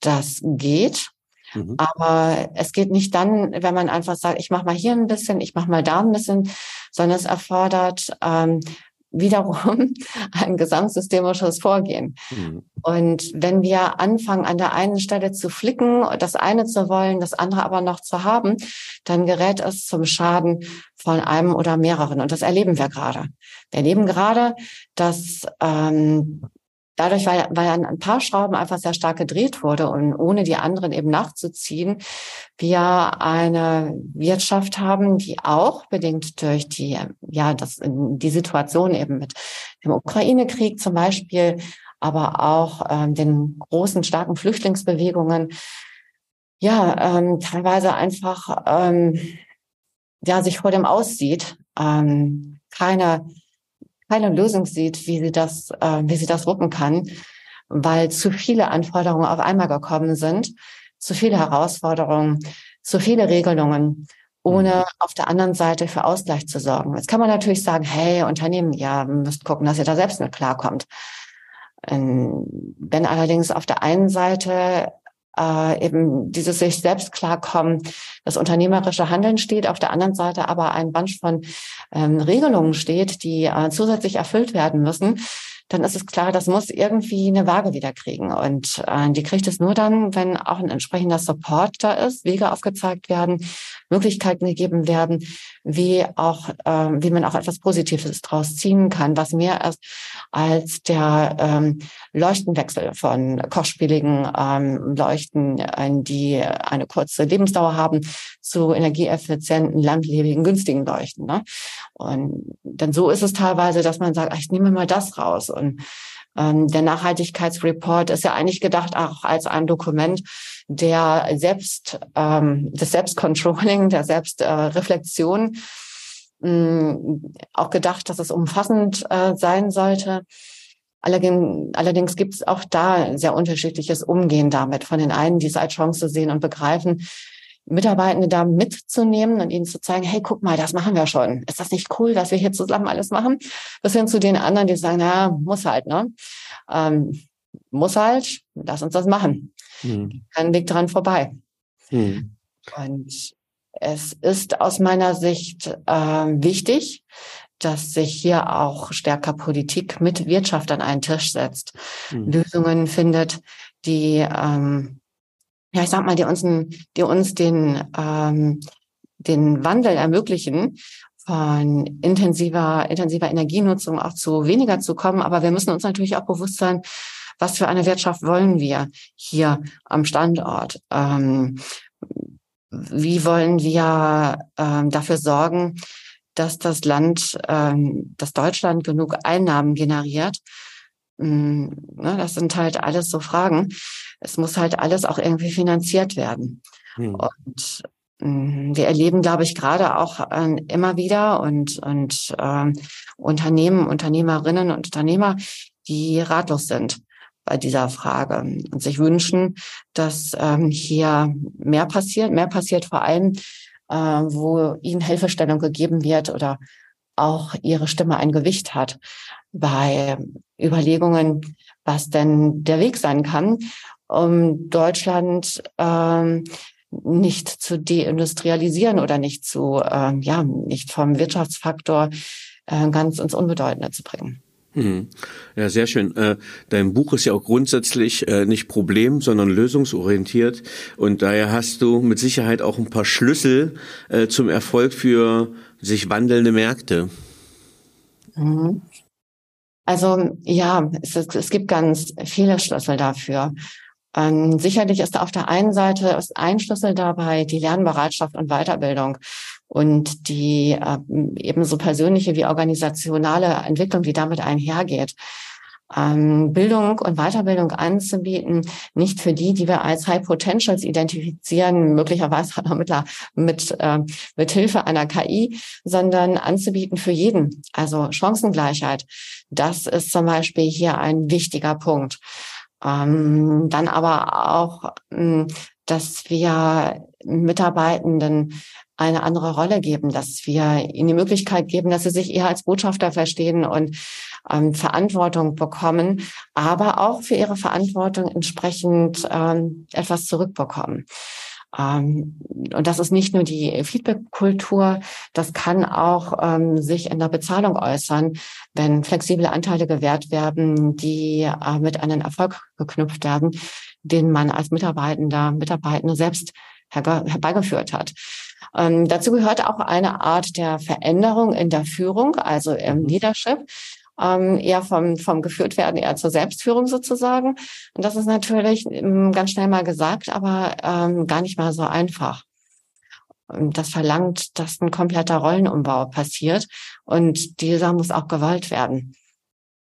B: das geht. Mhm. Aber es geht nicht dann, wenn man einfach sagt, ich mache mal hier ein bisschen, ich mache mal da ein bisschen, sondern es erfordert ähm, wiederum ein gesamtsystemisches Vorgehen. Mhm. Und wenn wir anfangen, an der einen Stelle zu flicken, das eine zu wollen, das andere aber noch zu haben, dann gerät es zum Schaden von einem oder mehreren. Und das erleben wir gerade. Wir erleben gerade, dass ähm, dadurch, weil, weil an ein paar Schrauben einfach sehr stark gedreht wurde und ohne die anderen eben nachzuziehen, wir eine Wirtschaft haben, die auch bedingt durch die, ja, das, die Situation eben mit dem Ukraine-Krieg zum Beispiel, aber auch ähm, den großen, starken Flüchtlingsbewegungen, ja, ähm, teilweise einfach, ähm, ja, sich vor dem aussieht, ähm, keine keine Lösung sieht, wie sie das, äh, wie sie das wuppen kann, weil zu viele Anforderungen auf einmal gekommen sind, zu viele Herausforderungen, zu viele Regelungen, ohne mhm. auf der anderen Seite für Ausgleich zu sorgen. Jetzt kann man natürlich sagen, hey, Unternehmen, ja, müsst gucken, dass ihr da selbst mit klarkommt. Ähm, wenn allerdings auf der einen Seite äh, eben dieses sich selbst klarkommen, das unternehmerische Handeln steht, auf der anderen Seite aber ein Bunch von ähm, Regelungen steht, die äh, zusätzlich erfüllt werden müssen, dann ist es klar, das muss irgendwie eine Waage wieder kriegen. Und äh, die kriegt es nur dann, wenn auch ein entsprechender Support da ist, Wege aufgezeigt werden, Möglichkeiten gegeben werden, wie auch, äh, wie man auch etwas Positives daraus ziehen kann, was mehr ist als der ähm, Leuchtenwechsel von kostspieligen ähm, Leuchten, äh, die eine kurze Lebensdauer haben, zu energieeffizienten, langlebigen, günstigen Leuchten. Ne? Und dann so ist es teilweise, dass man sagt, ach, ich nehme mal das raus. Und ähm, der Nachhaltigkeitsreport ist ja eigentlich gedacht auch als ein Dokument der Selbst, ähm, des Selbstcontrolling, der Selbstreflexion. Äh, auch gedacht, dass es umfassend äh, sein sollte. Allerdings, allerdings gibt es auch da sehr unterschiedliches Umgehen damit. Von den einen, die es als Chance sehen und begreifen, Mitarbeitende da mitzunehmen und ihnen zu zeigen, hey, guck mal, das machen wir schon. Ist das nicht cool, dass wir hier zusammen alles machen? Bis hin zu den anderen, die sagen, na, muss halt, ne? Ähm, muss halt, lass uns das machen. Mhm. Kein Weg dran vorbei. Mhm. Und es ist aus meiner Sicht äh, wichtig, dass sich hier auch stärker Politik mit Wirtschaft an einen Tisch setzt, mhm. Lösungen findet, die ähm, ja, ich sag mal, die uns, die uns den, ähm, den Wandel ermöglichen, von intensiver, intensiver Energienutzung auch zu weniger zu kommen. Aber wir müssen uns natürlich auch bewusst sein, was für eine Wirtschaft wollen wir hier am Standort? Ähm, wie wollen wir ähm, dafür sorgen, dass das Land, ähm, dass Deutschland genug Einnahmen generiert? Ähm, ne, das sind halt alles so Fragen es muss halt alles auch irgendwie finanziert werden. Hm. Und mm, wir erleben, glaube ich, gerade auch äh, immer wieder und, und äh, Unternehmen, Unternehmerinnen und Unternehmer, die ratlos sind bei dieser Frage und sich wünschen, dass ähm, hier mehr passiert. Mehr passiert vor allem, äh, wo ihnen Hilfestellung gegeben wird oder auch ihre Stimme ein Gewicht hat bei Überlegungen, was denn der Weg sein kann, um Deutschland ähm, nicht zu deindustrialisieren oder nicht zu, äh, ja, nicht vom Wirtschaftsfaktor äh, ganz ins Unbedeutende zu bringen.
C: Hm. Ja, sehr schön. Äh, dein Buch ist ja auch grundsätzlich äh, nicht problem, sondern lösungsorientiert. Und daher hast du mit Sicherheit auch ein paar Schlüssel äh, zum Erfolg für sich wandelnde Märkte.
B: Mhm. Also ja, es, es, gibt ganz viele Schlüssel dafür. Ähm, sicherlich ist auf der einen Seite ist ein Schlüssel dabei die Lernbereitschaft und Weiterbildung und die äh, ebenso persönliche wie organisationale Entwicklung, die damit einhergeht. Ähm, Bildung und Weiterbildung anzubieten, nicht für die, die wir als High Potentials identifizieren, möglicherweise mit, mit, äh, mit Hilfe einer KI, sondern anzubieten für jeden. Also Chancengleichheit. Das ist zum Beispiel hier ein wichtiger Punkt. Ähm, dann aber auch, hm, dass wir Mitarbeitenden eine andere Rolle geben, dass wir ihnen die Möglichkeit geben, dass sie sich eher als Botschafter verstehen und ähm, Verantwortung bekommen, aber auch für ihre Verantwortung entsprechend ähm, etwas zurückbekommen. Ähm, und das ist nicht nur die Feedback-Kultur, das kann auch ähm, sich in der Bezahlung äußern, wenn flexible Anteile gewährt werden, die äh, mit einem Erfolg geknüpft werden, den man als Mitarbeitender, Mitarbeitende selbst herbeigeführt hat. Ähm, dazu gehört auch eine Art der Veränderung in der Führung, also im mhm. Leadership ähm, eher vom, vom geführt werden, eher zur Selbstführung sozusagen. Und das ist natürlich ähm, ganz schnell mal gesagt, aber ähm, gar nicht mal so einfach. Und das verlangt, dass ein kompletter Rollenumbau passiert und dieser muss auch gewollt werden.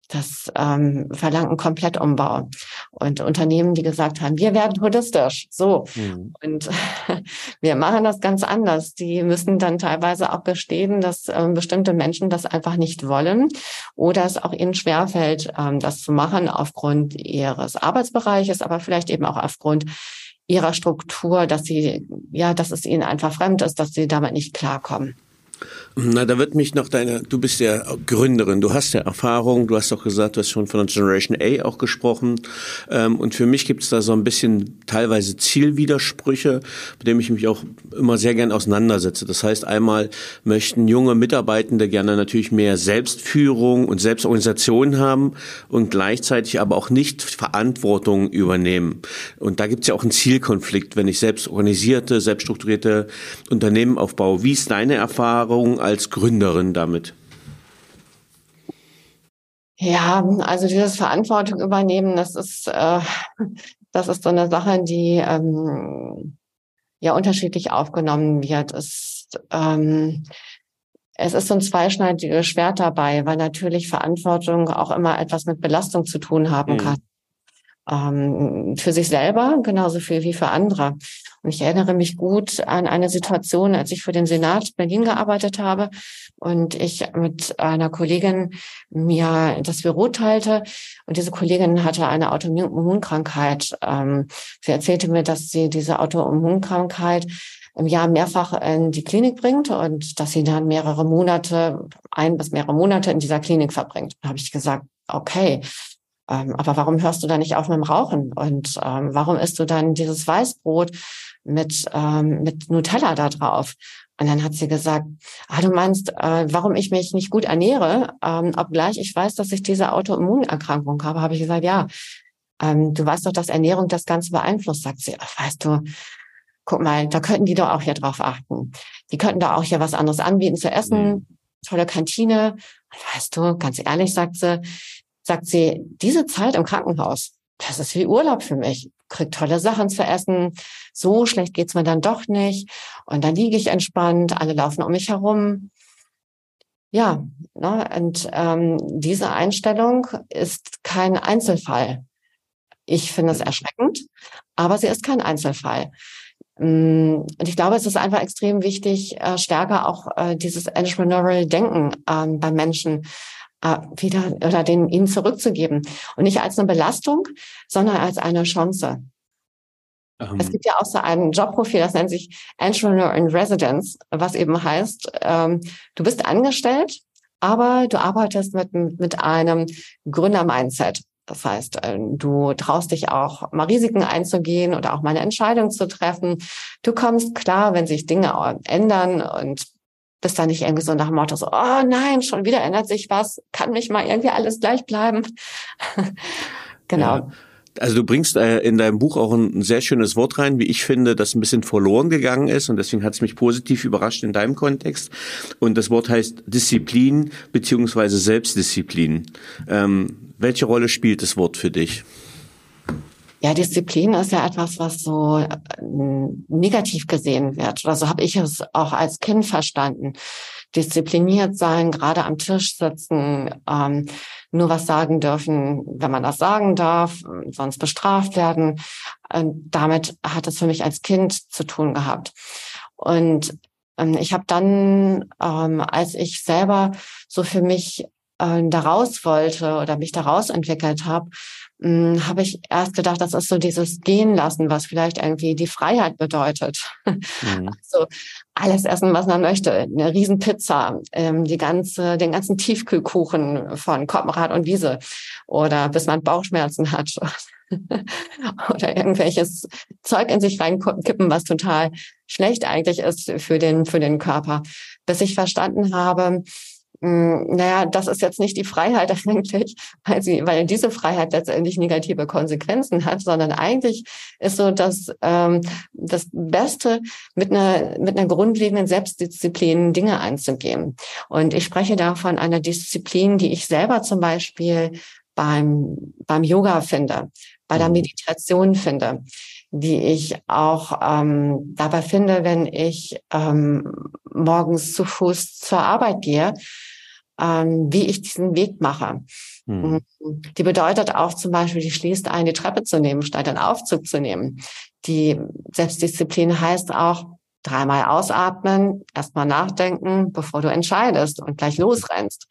B: Das ähm, verlangt einen Komplettumbau. Und Unternehmen, die gesagt haben, wir werden holistisch, so. Mhm. Und wir machen das ganz anders. Die müssen dann teilweise auch gestehen, dass ähm, bestimmte Menschen das einfach nicht wollen oder es auch ihnen schwerfällt, ähm, das zu machen aufgrund ihres Arbeitsbereiches, aber vielleicht eben auch aufgrund ihrer Struktur, dass sie, ja, dass es ihnen einfach fremd ist, dass sie damit nicht klarkommen.
C: Na, da wird mich noch deine, du bist ja Gründerin, du hast ja Erfahrung, du hast auch gesagt, du hast schon von Generation A auch gesprochen. Ähm, und für mich gibt es da so ein bisschen teilweise Zielwidersprüche, mit dem ich mich auch immer sehr gern auseinandersetze. Das heißt, einmal möchten junge Mitarbeitende gerne natürlich mehr Selbstführung und Selbstorganisation haben und gleichzeitig aber auch nicht Verantwortung übernehmen. Und da gibt es ja auch einen Zielkonflikt, wenn ich selbst organisierte, selbststrukturierte Unternehmen aufbaue. Wie ist deine Erfahrung als Gründerin damit?
B: Ja, also dieses Verantwortung übernehmen, das ist, äh, das ist so eine Sache, die ähm, ja unterschiedlich aufgenommen wird. Es, ähm, es ist so ein zweischneidiges Schwert dabei, weil natürlich Verantwortung auch immer etwas mit Belastung zu tun haben mhm. kann. Ähm, für sich selber genauso viel wie für andere. Und ich erinnere mich gut an eine Situation, als ich für den Senat Berlin gearbeitet habe und ich mit einer Kollegin mir das Büro teilte. Und diese Kollegin hatte eine Autoimmunkrankheit. Ähm, sie erzählte mir, dass sie diese Autoimmunkrankheit im Jahr mehrfach in die Klinik bringt und dass sie dann mehrere Monate, ein bis mehrere Monate in dieser Klinik verbringt. Da habe ich gesagt, okay, ähm, aber warum hörst du da nicht auf mit dem Rauchen? Und ähm, warum isst du dann dieses Weißbrot mit, ähm, mit Nutella da drauf? Und dann hat sie gesagt, ah, du meinst, äh, warum ich mich nicht gut ernähre, ähm, obgleich ich weiß, dass ich diese Autoimmunerkrankung habe, habe ich gesagt, ja, ähm, du weißt doch, dass Ernährung das Ganze beeinflusst, sagt sie. Ach, weißt du, guck mal, da könnten die doch auch hier drauf achten. Die könnten da auch hier was anderes anbieten zu essen, mhm. tolle Kantine. Und weißt du, ganz ehrlich, sagt sie, sagt sie, diese Zeit im Krankenhaus, das ist wie Urlaub für mich. Krieg tolle Sachen zu essen. So schlecht geht's mir dann doch nicht. Und dann liege ich entspannt. Alle laufen um mich herum. Ja, ne, und ähm, diese Einstellung ist kein Einzelfall. Ich finde es erschreckend, aber sie ist kein Einzelfall. Mm, und ich glaube, es ist einfach extrem wichtig, äh, stärker auch äh, dieses entrepreneurial Denken ähm, bei Menschen äh, wieder oder den ihnen zurückzugeben. Und nicht als eine Belastung, sondern als eine Chance. Um. Es ähm. gibt ja auch so ein Jobprofil, das nennt sich Entrepreneur in Residence, was eben heißt, ähm, du bist angestellt, aber du arbeitest mit, mit einem Gründer-Mindset. Das heißt, äh, du traust dich auch mal Risiken einzugehen oder auch mal eine Entscheidung zu treffen. Du kommst klar, wenn sich Dinge ändern und bist da nicht irgendwie so nach dem Motto so, oh nein, schon wieder ändert sich was, kann mich mal irgendwie alles gleich bleiben. genau.
C: Ja. Also du bringst äh, in deinem Buch auch ein, ein, sehr schönes Wort rein, wie ich finde, das ein bisschen verloren gegangen ist und deswegen hat es mich positiv überrascht in deinem Kontext. Und das Wort heißt Disziplin beziehungsweise Selbstdisziplin. Ähm, welche Rolle spielt das Wort für dich?
B: Ja, Disziplin ist ja etwas, was so äh, negativ gesehen wird. Oder so habe ich es auch als Kind verstanden. Diszipliniert sein, gerade am Tisch sitzen, ähm, nur was sagen dürfen, wenn man das sagen darf, sonst bestraft werden. Und damit hat es für mich als Kind zu tun gehabt. Und ähm, ich habe dann, ähm, als ich selber so für mich äh, daraus wollte oder mich daraus entwickelt habe, hm, habe ich erst gedacht, das ist so dieses Gehen lassen, was vielleicht irgendwie die Freiheit bedeutet. Mhm. Also alles essen, was man möchte. Eine Riesenpizza, ähm, die ganze, den ganzen Tiefkühlkuchen von Koppenrad und Wiese oder bis man Bauchschmerzen hat oder irgendwelches Zeug in sich reinkippen, was total schlecht eigentlich ist für den, für den Körper. Bis ich verstanden habe, naja, das ist jetzt nicht die Freiheit eigentlich, weil sie, weil diese Freiheit letztendlich negative Konsequenzen hat, sondern eigentlich ist so dass ähm, das Beste, mit einer mit einer grundlegenden Selbstdisziplin Dinge einzugehen. Und ich spreche da von einer Disziplin, die ich selber zum Beispiel beim beim Yoga finde, bei der mhm. Meditation finde die ich auch ähm, dabei finde, wenn ich ähm, morgens zu Fuß zur Arbeit gehe, ähm, wie ich diesen Weg mache. Hm. Die bedeutet auch zum Beispiel, die schließt ein, die Treppe zu nehmen, statt einen Aufzug zu nehmen. Die Selbstdisziplin heißt auch, dreimal ausatmen, erstmal nachdenken, bevor du entscheidest und gleich losrennst.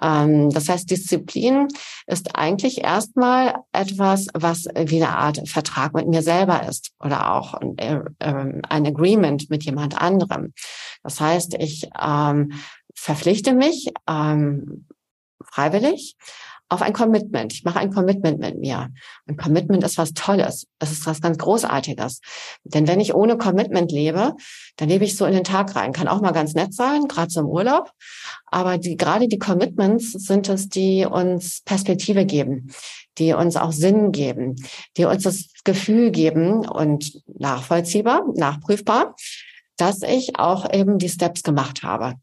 B: Ähm, das heißt, Disziplin ist eigentlich erstmal etwas, was wie eine Art Vertrag mit mir selber ist oder auch ein, äh, ein Agreement mit jemand anderem. Das heißt, ich ähm, verpflichte mich ähm, freiwillig auf ein Commitment. Ich mache ein Commitment mit mir. Ein Commitment ist was Tolles. Es ist was ganz Großartiges. Denn wenn ich ohne Commitment lebe, dann lebe ich so in den Tag rein. Kann auch mal ganz nett sein, gerade zum Urlaub. Aber die, gerade die Commitments sind es, die uns Perspektive geben, die uns auch Sinn geben, die uns das Gefühl geben und nachvollziehbar, nachprüfbar, dass ich auch eben die Steps gemacht habe.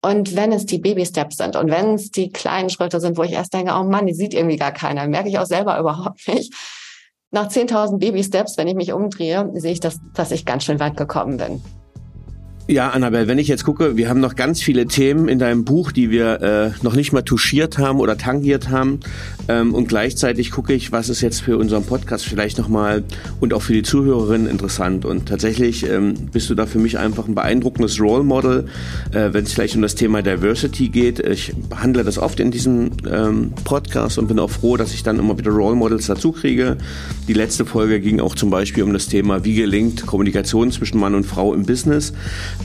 B: Und wenn es die Baby-Steps sind und wenn es die kleinen Schritte sind, wo ich erst denke, oh Mann, die sieht irgendwie gar keiner, merke ich auch selber überhaupt nicht. Nach 10.000 Baby-Steps, wenn ich mich umdrehe, sehe ich, dass, dass ich ganz schön weit gekommen bin.
C: Ja, Annabelle, wenn ich jetzt gucke, wir haben noch ganz viele Themen in deinem Buch, die wir äh, noch nicht mal touchiert haben oder tangiert haben. Ähm, und gleichzeitig gucke ich, was ist jetzt für unseren Podcast vielleicht nochmal und auch für die Zuhörerinnen interessant. Und tatsächlich ähm, bist du da für mich einfach ein beeindruckendes Role Model, äh, wenn es vielleicht um das Thema Diversity geht. Ich behandle das oft in diesem ähm, Podcast und bin auch froh, dass ich dann immer wieder Role Models dazu kriege. Die letzte Folge ging auch zum Beispiel um das Thema, wie gelingt Kommunikation zwischen Mann und Frau im Business.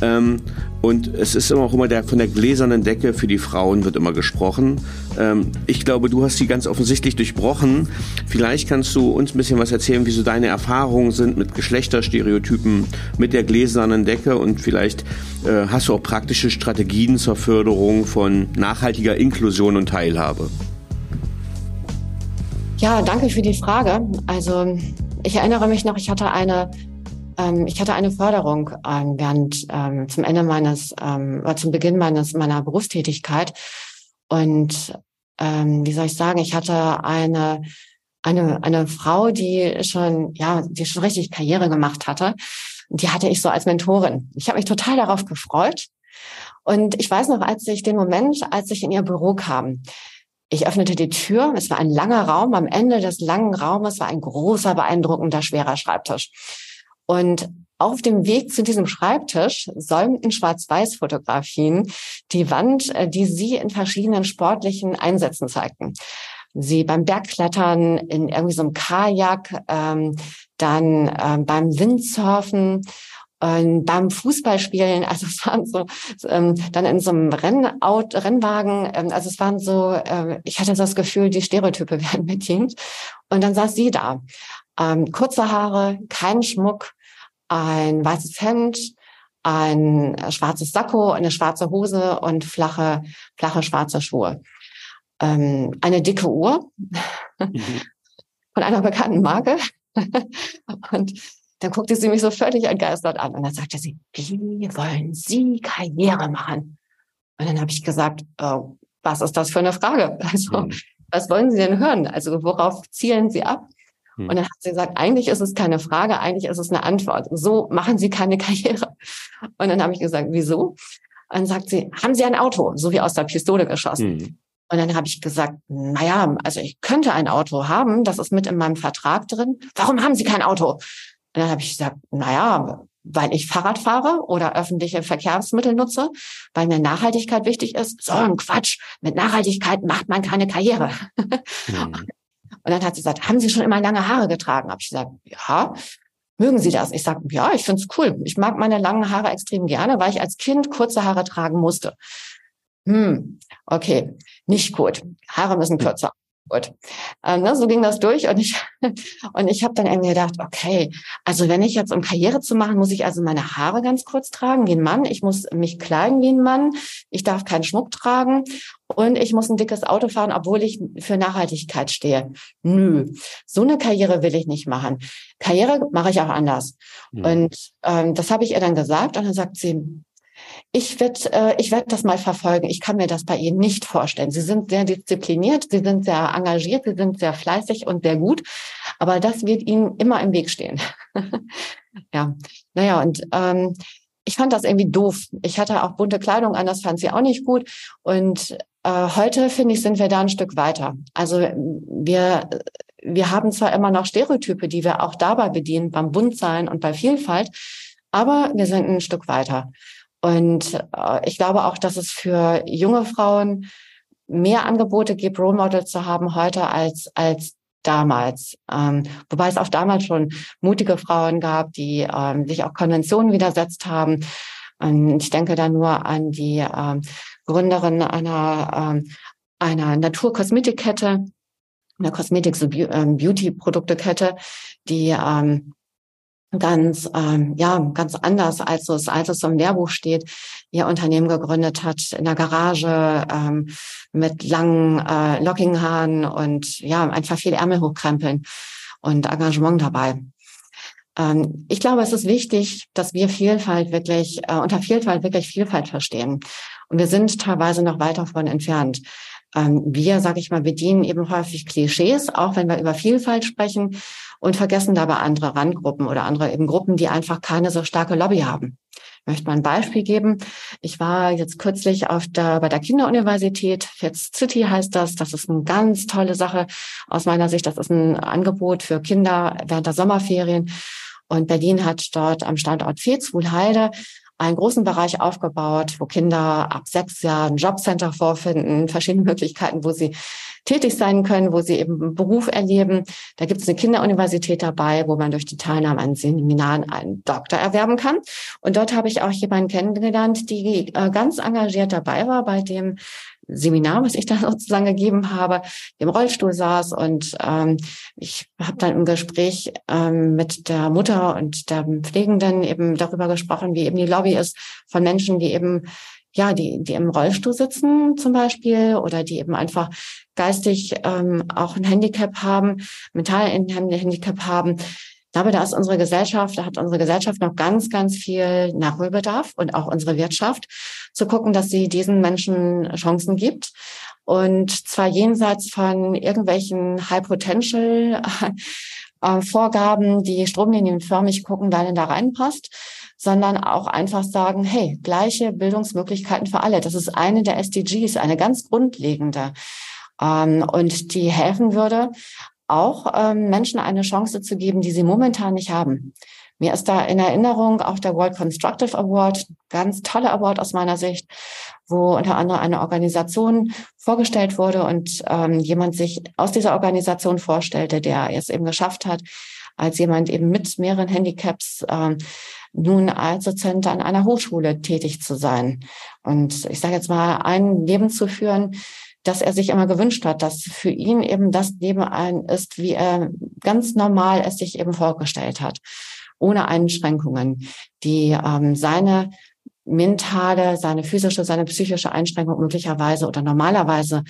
C: Ähm, und es ist immer auch immer der, von der gläsernen Decke für die Frauen wird immer gesprochen. Ähm, ich glaube, du hast sie ganz offensichtlich durchbrochen. Vielleicht kannst du uns ein bisschen was erzählen, wie so deine Erfahrungen sind mit Geschlechterstereotypen, mit der gläsernen Decke und vielleicht äh, hast du auch praktische Strategien zur Förderung von nachhaltiger Inklusion und Teilhabe.
B: Ja, danke für die Frage. Also ich erinnere mich noch, ich hatte eine ähm, ich hatte eine Förderung ähm, während ähm, zum Ende meines, ähm, zum Beginn meines meiner Berufstätigkeit. Und ähm, wie soll ich sagen, ich hatte eine eine eine Frau, die schon ja, die schon richtig Karriere gemacht hatte. Die hatte ich so als Mentorin. Ich habe mich total darauf gefreut. Und ich weiß noch, als ich den Moment, als ich in ihr Büro kam, Ich öffnete die Tür. Es war ein langer Raum. Am Ende des langen Raumes war ein großer, beeindruckender, schwerer Schreibtisch. Und auf dem Weg zu diesem Schreibtisch säumten Schwarz-Weiß-Fotografien die Wand, äh, die sie in verschiedenen sportlichen Einsätzen zeigten. Sie beim Bergklettern, in irgendwie so einem Kajak, ähm, dann ähm, beim Windsurfen, ähm, beim Fußballspielen, also es waren so, ähm, dann in so einem Rennaut, Rennwagen, ähm, also es waren so, äh, ich hatte das Gefühl, die Stereotype werden bedient. Und dann saß sie da. Ähm, kurze Haare, kein Schmuck, ein weißes Hemd, ein schwarzes Sakko, eine schwarze Hose und flache, flache schwarze Schuhe. Ähm, eine dicke Uhr mhm. von einer bekannten Marke. und dann guckte sie mich so völlig entgeistert an und dann sagte sie, wie wollen Sie Karriere machen? Und dann habe ich gesagt, oh, was ist das für eine Frage? Also, mhm. was wollen Sie denn hören? Also, worauf zielen Sie ab? Mhm. Und dann hat sie gesagt, eigentlich ist es keine Frage, eigentlich ist es eine Antwort. So machen Sie keine Karriere. Und dann habe ich gesagt, wieso? Und dann sagt sie, haben Sie ein Auto? So wie aus der Pistole geschossen. Mhm. Und dann habe ich gesagt, naja, also ich könnte ein Auto haben, das ist mit in meinem Vertrag drin. Warum haben Sie kein Auto? Und dann habe ich gesagt, naja, weil ich Fahrrad fahre oder öffentliche Verkehrsmittel nutze, weil mir Nachhaltigkeit wichtig ist. So ein Quatsch. Mit Nachhaltigkeit macht man keine Karriere. Mhm. Und dann hat sie gesagt, haben Sie schon immer lange Haare getragen? Habe ich gesagt, ja. Mögen Sie das? Ich sage, ja, ich finde es cool. Ich mag meine langen Haare extrem gerne, weil ich als Kind kurze Haare tragen musste. Hm, okay, nicht gut. Haare müssen kürzer. Gut. Ähm, ne, so ging das durch und ich und ich habe dann irgendwie gedacht, okay, also wenn ich jetzt um Karriere zu machen, muss ich also meine Haare ganz kurz tragen wie ein Mann, ich muss mich kleiden wie ein Mann, ich darf keinen Schmuck tragen und ich muss ein dickes Auto fahren, obwohl ich für Nachhaltigkeit stehe. Nö, so eine Karriere will ich nicht machen. Karriere mache ich auch anders. Mhm. Und ähm, das habe ich ihr dann gesagt und dann sagt sie, ich werde äh, ich werd das mal verfolgen. Ich kann mir das bei Ihnen nicht vorstellen. Sie sind sehr diszipliniert, Sie sind sehr engagiert, Sie sind sehr fleißig und sehr gut. Aber das wird Ihnen immer im Weg stehen. ja, naja, und ähm, ich fand das irgendwie doof. Ich hatte auch bunte Kleidung an, das fand sie auch nicht gut. Und äh, heute, finde ich, sind wir da ein Stück weiter. Also wir, wir haben zwar immer noch Stereotype, die wir auch dabei bedienen, beim Buntsein und bei Vielfalt, aber wir sind ein Stück weiter. Und äh, ich glaube auch, dass es für junge Frauen mehr Angebote gibt, Role Models zu haben heute als, als damals. Ähm, wobei es auch damals schon mutige Frauen gab, die ähm, sich auch Konventionen widersetzt haben. Und ich denke da nur an die ähm, Gründerin einer, ähm, einer Naturkosmetikkette, einer Kosmetik-Beauty-Produktekette, die ähm, ganz ähm, ja ganz anders als es als es im Lehrbuch steht ihr Unternehmen gegründet hat in der Garage ähm, mit langen äh, Lockinghaaren und ja einfach viel Ärmel hochkrempeln und Engagement dabei. Ähm, ich glaube, es ist wichtig, dass wir Vielfalt wirklich äh, unter Vielfalt wirklich Vielfalt verstehen und wir sind teilweise noch weit davon entfernt. Ähm, wir, sage ich mal, bedienen eben häufig Klischees, auch wenn wir über Vielfalt sprechen und vergessen dabei andere Randgruppen oder andere eben Gruppen, die einfach keine so starke Lobby haben. Ich möchte mal ein Beispiel geben. Ich war jetzt kürzlich auf der, bei der Kinderuniversität, Fitz City heißt das. Das ist eine ganz tolle Sache aus meiner Sicht. Das ist ein Angebot für Kinder während der Sommerferien. Und Berlin hat dort am Standort Vetzwuhlheide einen großen Bereich aufgebaut, wo Kinder ab sechs Jahren Jobcenter vorfinden, verschiedene Möglichkeiten, wo sie tätig sein können, wo sie eben Beruf erleben. Da gibt es eine Kinderuniversität dabei, wo man durch die Teilnahme an Seminaren einen Doktor erwerben kann. Und dort habe ich auch jemanden kennengelernt, die äh, ganz engagiert dabei war bei dem Seminar, was ich da sozusagen gegeben habe, im Rollstuhl saß und ähm, ich habe dann im Gespräch ähm, mit der Mutter und der Pflegenden eben darüber gesprochen, wie eben die Lobby ist von Menschen, die eben ja, die, die im Rollstuhl sitzen zum Beispiel oder die eben einfach geistig ähm, auch ein Handicap haben, mental ein Handicap haben. Ich glaube, da ist unsere Gesellschaft, da hat unsere Gesellschaft noch ganz, ganz viel Nachholbedarf und auch unsere Wirtschaft zu gucken, dass sie diesen Menschen Chancen gibt. Und zwar jenseits von irgendwelchen High Potential äh, Vorgaben, die stromlinienförmig gucken, wer denn da reinpasst, sondern auch einfach sagen, hey, gleiche Bildungsmöglichkeiten für alle. Das ist eine der SDGs, eine ganz grundlegende. ähm, und die helfen würde, auch ähm, Menschen eine Chance zu geben, die sie momentan nicht haben. Mir ist da in Erinnerung auch der World Constructive Award, ganz toller Award aus meiner Sicht, wo unter anderem eine Organisation vorgestellt wurde und ähm, jemand sich aus dieser Organisation vorstellte, der es eben geschafft hat, als jemand eben mit mehreren Handicaps ähm, nun als Dozent an einer Hochschule tätig zu sein. Und ich sage jetzt mal, ein Leben zu führen, dass er sich immer gewünscht hat, dass für ihn eben das Leben ein ist, wie er ganz normal es sich eben vorgestellt hat, ohne Einschränkungen, die ähm, seine mentale, seine physische, seine psychische Einschränkung möglicherweise oder normalerweise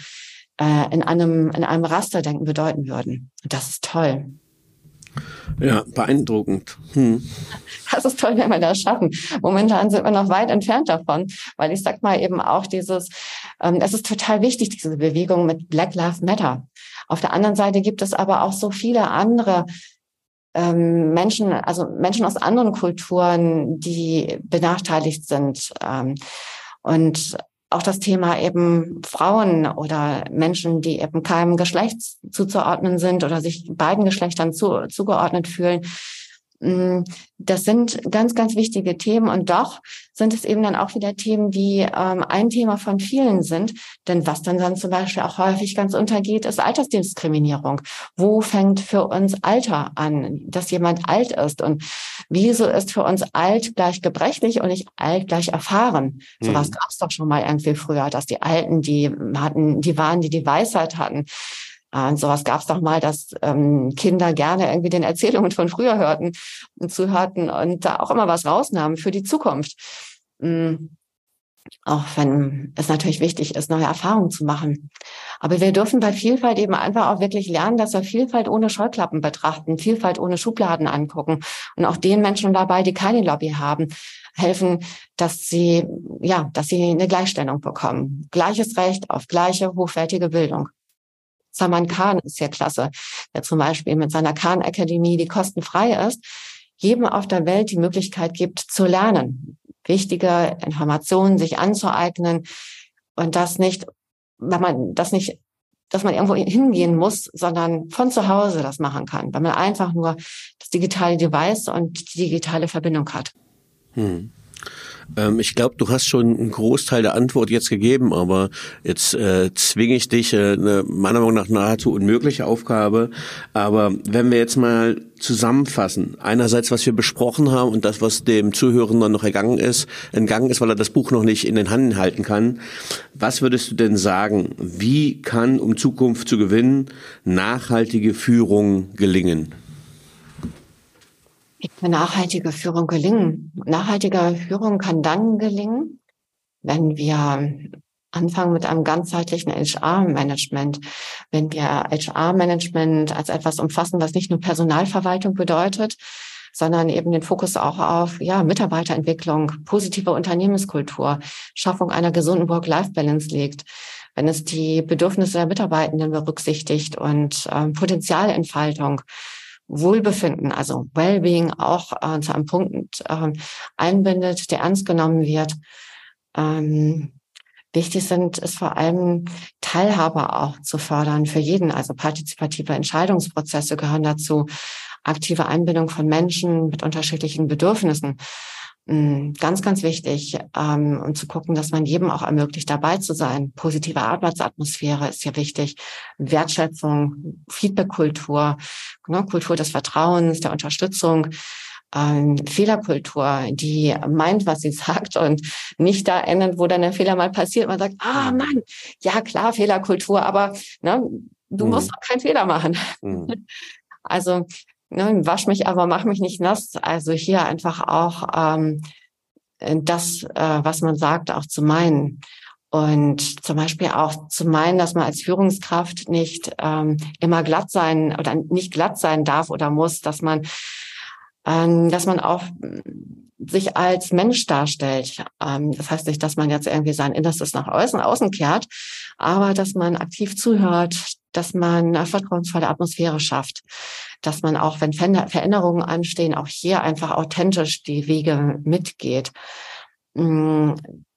B: äh, in einem in einem Rasterdenken bedeuten würden. Das ist toll.
C: Ja, beeindruckend. Hm.
B: Das ist toll, wenn wir das schaffen. Momentan sind wir noch weit entfernt davon, weil ich sag mal eben auch dieses, ähm, es ist total wichtig, diese Bewegung mit Black Lives Matter. Auf der anderen Seite gibt es aber auch so viele andere ähm, Menschen, also Menschen aus anderen Kulturen, die benachteiligt sind. Ähm, und auch das Thema eben Frauen oder Menschen, die eben keinem Geschlecht zuzuordnen sind oder sich beiden Geschlechtern zu, zugeordnet fühlen, das sind ganz, ganz wichtige Themen und doch sind es eben dann auch wieder Themen, die ähm, ein Thema von vielen sind. Denn was dann dann zum Beispiel auch häufig ganz untergeht, ist Altersdiskriminierung. Wo fängt für uns Alter an, dass jemand alt ist? Und wieso ist für uns alt gleich gebrechlich und nicht alt gleich erfahren? Mhm. Sowas gab es doch schon mal irgendwie früher, dass die Alten, die hatten, die waren, die die Weisheit hatten. Und sowas gab es doch mal, dass ähm, Kinder gerne irgendwie den Erzählungen von früher hörten und zuhörten und da auch immer was rausnahmen für die Zukunft. Mhm. Auch wenn es natürlich wichtig ist, neue Erfahrungen zu machen. Aber wir dürfen bei Vielfalt eben einfach auch wirklich lernen, dass wir Vielfalt ohne Scheuklappen betrachten, Vielfalt ohne Schubladen angucken und auch den Menschen dabei, die keine Lobby haben, helfen, dass sie, ja, dass sie eine Gleichstellung bekommen. Gleiches Recht auf gleiche hochwertige Bildung. Saman Khan ist ja klasse, der zum Beispiel mit seiner Khan Akademie, die kostenfrei ist, jedem auf der Welt die Möglichkeit gibt zu lernen, wichtige Informationen sich anzueignen und das nicht, wenn man das nicht dass man irgendwo hingehen muss, sondern von zu Hause das machen kann, weil man einfach nur das digitale Device und die digitale Verbindung hat. Hm.
C: Ähm, ich glaube, du hast schon einen Großteil der Antwort jetzt gegeben, aber jetzt äh, zwinge ich dich, äh, eine meiner Meinung nach nahezu unmögliche Aufgabe. Aber wenn wir jetzt mal zusammenfassen, einerseits, was wir besprochen haben und das, was dem Zuhörenden noch ergangen ist, entgangen ist, weil er das Buch noch nicht in den Händen halten kann. Was würdest du denn sagen? Wie kann, um Zukunft zu gewinnen, nachhaltige Führung gelingen?
B: Wie nachhaltige Führung gelingen? Nachhaltige Führung kann dann gelingen, wenn wir anfangen mit einem ganzheitlichen HR-Management. Wenn wir HR-Management als etwas umfassen, was nicht nur Personalverwaltung bedeutet, sondern eben den Fokus auch auf ja, Mitarbeiterentwicklung, positive Unternehmenskultur, Schaffung einer gesunden Work-Life-Balance legt, wenn es die Bedürfnisse der Mitarbeitenden berücksichtigt und ähm, Potenzialentfaltung, Wohlbefinden, also Wellbeing auch äh, zu einem Punkt äh, einbindet, der ernst genommen wird. Ähm, wichtig sind es vor allem Teilhabe auch zu fördern für jeden, also partizipative Entscheidungsprozesse gehören dazu, aktive Einbindung von Menschen mit unterschiedlichen Bedürfnissen. Mm, ganz, ganz wichtig, ähm, um zu gucken, dass man jedem auch ermöglicht, dabei zu sein. Positive Arbeitsatmosphäre ist ja wichtig. Wertschätzung, Feedbackkultur, ne, Kultur des Vertrauens, der Unterstützung. Ähm, Fehlerkultur, die meint, was sie sagt und nicht da endet, wo dann der Fehler mal passiert. Man sagt, ah mhm. Mann, ja klar, Fehlerkultur, aber ne, du mhm. musst auch keinen Fehler machen. Mhm. Also ne, wasch mich aber, mach mich nicht nass. Also hier einfach auch ähm, das, äh, was man sagt, auch zu meinen. Und zum Beispiel auch zu meinen, dass man als Führungskraft nicht ähm, immer glatt sein oder nicht glatt sein darf oder muss, dass man, ähm, dass man auch sich als Mensch darstellt. Ähm, das heißt nicht, dass man jetzt irgendwie sein Innerstes nach außen, außen kehrt, aber dass man aktiv zuhört, dass man eine vertrauensvolle Atmosphäre schafft, dass man auch, wenn Veränderungen anstehen, auch hier einfach authentisch die Wege mitgeht.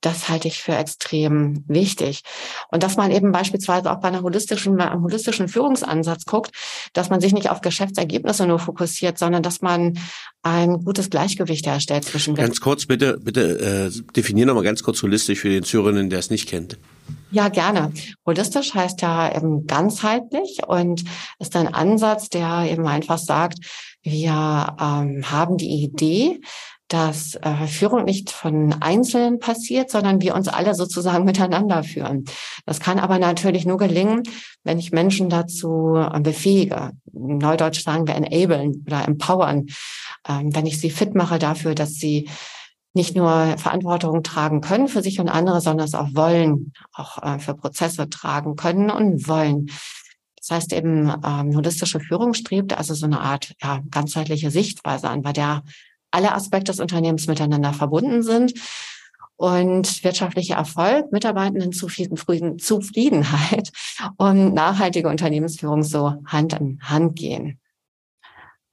B: Das halte ich für extrem wichtig. Und dass man eben beispielsweise auch bei einer holistischen, einem holistischen Führungsansatz guckt, dass man sich nicht auf Geschäftsergebnisse nur fokussiert, sondern dass man ein gutes Gleichgewicht herstellt zwischen.
C: Ganz kurz, bitte, bitte äh, definier nochmal ganz kurz holistisch für den Zuhörerinnen, der es nicht kennt.
B: Ja, gerne. Holistisch heißt ja eben ganzheitlich und ist ein Ansatz, der eben einfach sagt, wir ähm, haben die Idee, dass äh, Führung nicht von Einzelnen passiert, sondern wir uns alle sozusagen miteinander führen. Das kann aber natürlich nur gelingen, wenn ich Menschen dazu äh, befähige. Neudeutsch sagen wir enablen oder empowern. Ähm, wenn ich sie fit mache dafür, dass sie nicht nur Verantwortung tragen können für sich und andere, sondern es auch wollen, auch äh, für Prozesse tragen können und wollen. Das heißt eben, ähm, holistische Führung strebt also so eine Art ja, ganzheitliche Sichtweise an, bei der alle Aspekte des Unternehmens miteinander verbunden sind und wirtschaftlicher Erfolg, Mitarbeitenden Zufriedenheit und nachhaltige Unternehmensführung so Hand in Hand gehen.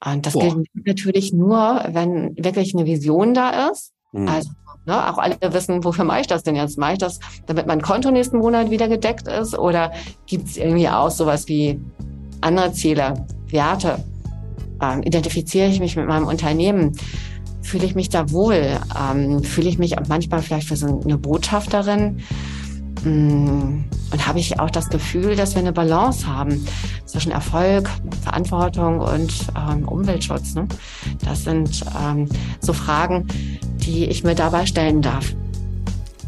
B: Und das Boah. gilt natürlich nur, wenn wirklich eine Vision da ist. Mhm. Also ne, auch alle wissen, wofür mache ich das denn jetzt? Mache ich das, damit mein Konto nächsten Monat wieder gedeckt ist? Oder gibt es irgendwie auch sowas wie andere Ziele, Werte? Ähm, identifiziere ich mich mit meinem Unternehmen? Fühle ich mich da wohl? Ähm, fühle ich mich auch manchmal vielleicht für so eine Botschafterin? Mm, und habe ich auch das Gefühl, dass wir eine Balance haben zwischen Erfolg, Verantwortung und ähm, Umweltschutz. Ne? Das sind ähm, so Fragen, die ich mir dabei stellen darf.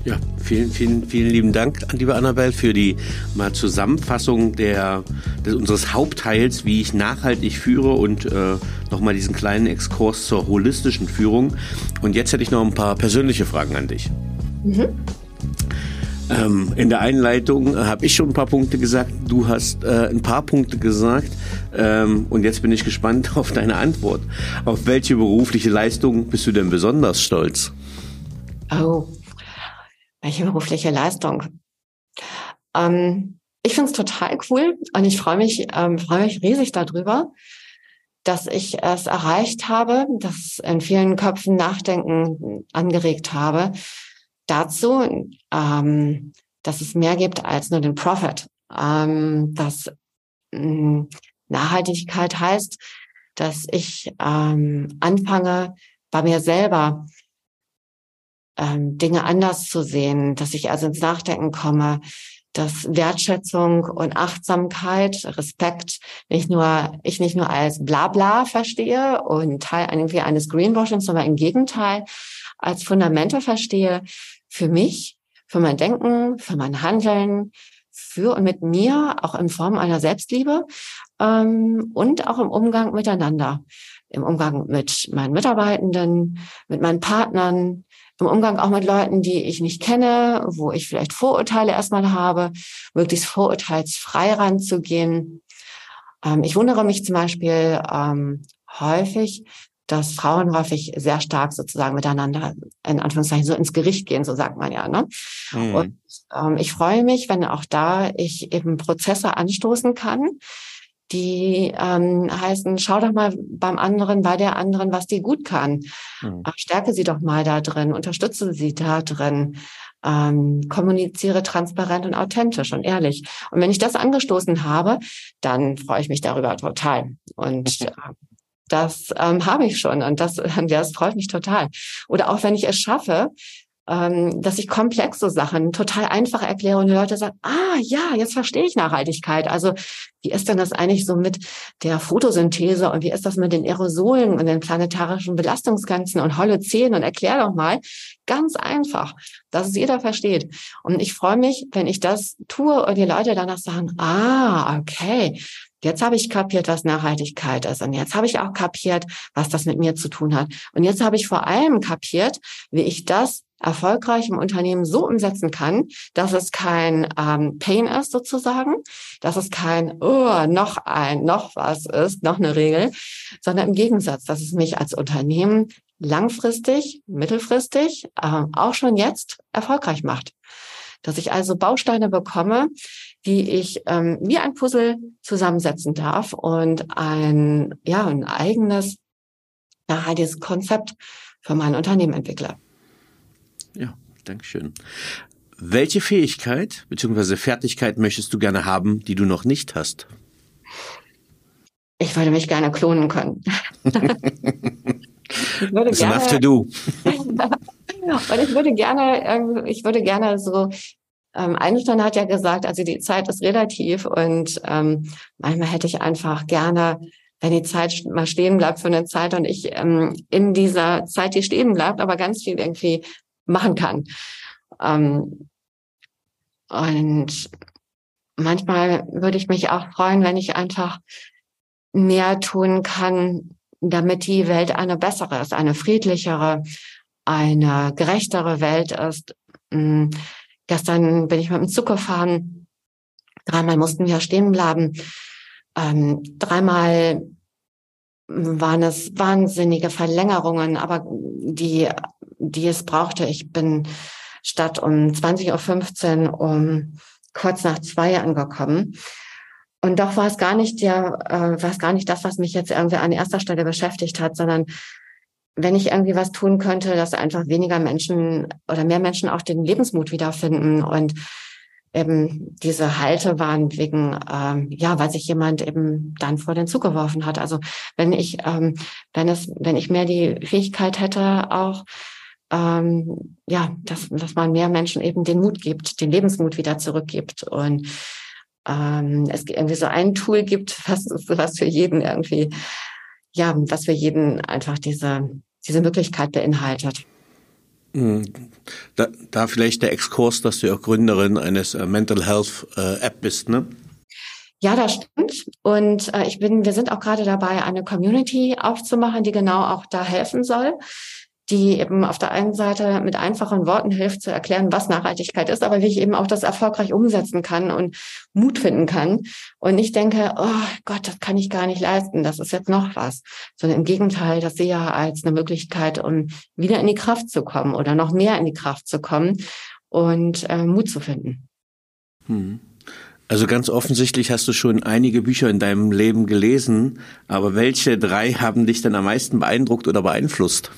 C: Ja, vielen, vielen, vielen lieben Dank, liebe Annabelle, für die mal Zusammenfassung der, des, unseres Hauptteils, wie ich nachhaltig führe und äh, nochmal diesen kleinen Exkurs zur holistischen Führung. Und jetzt hätte ich noch ein paar persönliche Fragen an dich. Mhm. Ähm, in der Einleitung habe ich schon ein paar Punkte gesagt, du hast äh, ein paar Punkte gesagt ähm, und jetzt bin ich gespannt auf deine Antwort. Auf welche berufliche Leistung bist du denn besonders stolz?
B: Oh, welche berufliche Leistung? Ähm, ich finde es total cool und ich freue mich, ähm, freue mich riesig darüber, dass ich es erreicht habe, dass in vielen Köpfen Nachdenken angeregt habe dazu, ähm, dass es mehr gibt als nur den Profit. Ähm, dass äh, Nachhaltigkeit heißt, dass ich ähm, anfange, bei mir selber ähm, Dinge anders zu sehen, dass ich also ins Nachdenken komme, dass Wertschätzung und Achtsamkeit, Respekt nicht nur, ich nicht nur als Blabla verstehe und Teil irgendwie eines Greenwashings, sondern im Gegenteil als Fundamente verstehe für mich, für mein Denken, für mein Handeln, für und mit mir, auch in Form einer Selbstliebe ähm, und auch im Umgang miteinander, im Umgang mit meinen Mitarbeitenden, mit meinen Partnern, im Umgang auch mit Leuten, die ich nicht kenne, wo ich vielleicht Vorurteile erstmal habe, möglichst vorurteilsfrei ranzugehen. Ähm, ich wundere mich zum Beispiel ähm, häufig, dass Frauen häufig sehr stark sozusagen miteinander in Anführungszeichen so ins Gericht gehen, so sagt man ja. Ne? Mhm. Und ähm, ich freue mich, wenn auch da ich eben Prozesse anstoßen kann, die ähm, heißen, schau doch mal beim anderen, bei der anderen, was die gut kann. Mhm. Stärke sie doch mal da drin, unterstütze sie da drin, ähm, kommuniziere transparent und authentisch und ehrlich. Und wenn ich das angestoßen habe, dann freue ich mich darüber total. Und äh, das ähm, habe ich schon und das, das freut mich total. Oder auch wenn ich es schaffe, ähm, dass ich komplexe Sachen total einfach erkläre und die Leute sagen, ah ja, jetzt verstehe ich Nachhaltigkeit. Also wie ist denn das eigentlich so mit der Photosynthese und wie ist das mit den Aerosolen und den planetarischen Belastungsgrenzen und Holozän und erklär doch mal ganz einfach, dass es jeder versteht. Und ich freue mich, wenn ich das tue und die Leute danach sagen, ah, okay, Jetzt habe ich kapiert, was Nachhaltigkeit ist. Und jetzt habe ich auch kapiert, was das mit mir zu tun hat. Und jetzt habe ich vor allem kapiert, wie ich das erfolgreich im Unternehmen so umsetzen kann, dass es kein ähm, Pain ist sozusagen, dass es kein oh, noch ein, noch was ist, noch eine Regel, sondern im Gegensatz, dass es mich als Unternehmen langfristig, mittelfristig, äh, auch schon jetzt erfolgreich macht. Dass ich also Bausteine bekomme, die ich ähm, wie ein Puzzle zusammensetzen darf und ein, ja, ein eigenes, nachhaltiges Konzept für mein Unternehmen entwickle.
C: Dankeschön. Welche Fähigkeit bzw. Fertigkeit möchtest du gerne haben, die du noch nicht hast?
B: Ich würde mich gerne klonen können.
C: ich würde That's gerne, enough to do.
B: und ich würde gerne, ich würde gerne so ähm, Einstein hat ja gesagt, also die Zeit ist relativ und ähm, manchmal hätte ich einfach gerne, wenn die Zeit mal stehen bleibt für eine Zeit und ich ähm, in dieser Zeit, die stehen bleibt, aber ganz viel irgendwie machen kann. Ähm, und manchmal würde ich mich auch freuen, wenn ich einfach mehr tun kann, damit die Welt eine bessere ist, eine friedlichere, eine gerechtere Welt ist. Hm, gestern bin ich mit dem Zug gefahren. Dreimal mussten wir stehen bleiben. Ähm, dreimal waren es wahnsinnige Verlängerungen, aber die, die es brauchte. Ich bin statt um 20.15 Uhr um kurz nach zwei angekommen. Und doch war es gar nicht der, äh, war es gar nicht das, was mich jetzt irgendwie an erster Stelle beschäftigt hat, sondern wenn ich irgendwie was tun könnte, dass einfach weniger Menschen oder mehr Menschen auch den Lebensmut wiederfinden und eben diese Halte waren wegen, ähm, ja, weil sich jemand eben dann vor den Zug geworfen hat. Also wenn ich, ähm, wenn es, wenn ich mehr die Fähigkeit hätte, auch ähm, ja, dass, dass man mehr Menschen eben den Mut gibt, den Lebensmut wieder zurückgibt und ähm, es irgendwie so ein Tool gibt, was, was für jeden irgendwie, ja, was für jeden einfach diese, diese Möglichkeit beinhaltet.
C: Hm. Da, da vielleicht der Exkurs, dass du auch Gründerin eines äh, Mental Health äh, App bist, ne?
B: Ja, das stimmt. Und äh, ich bin, wir sind auch gerade dabei, eine Community aufzumachen, die genau auch da helfen soll die eben auf der einen Seite mit einfachen Worten hilft zu erklären, was Nachhaltigkeit ist, aber wie ich eben auch das erfolgreich umsetzen kann und Mut finden kann. Und ich denke, oh Gott, das kann ich gar nicht leisten, das ist jetzt noch was. Sondern im Gegenteil, das sehe ich ja als eine Möglichkeit, um wieder in die Kraft zu kommen oder noch mehr in die Kraft zu kommen und äh, Mut zu finden.
C: Hm. Also ganz offensichtlich hast du schon einige Bücher in deinem Leben gelesen, aber welche drei haben dich denn am meisten beeindruckt oder beeinflusst?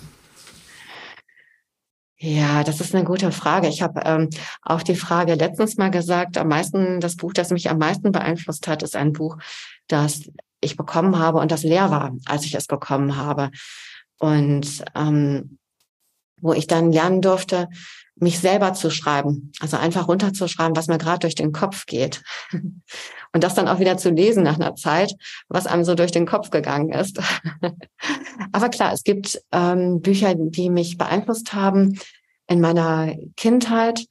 B: Ja, das ist eine gute Frage. Ich habe ähm, auch die Frage letztens mal gesagt, am meisten, das Buch, das mich am meisten beeinflusst hat, ist ein Buch, das ich bekommen habe und das leer war, als ich es bekommen habe. Und ähm, wo ich dann lernen durfte, mich selber zu schreiben. Also einfach runterzuschreiben, was mir gerade durch den Kopf geht. Und das dann auch wieder zu lesen nach einer Zeit, was einem so durch den Kopf gegangen ist. Aber klar, es gibt ähm, Bücher, die mich beeinflusst haben. In meiner Kindheit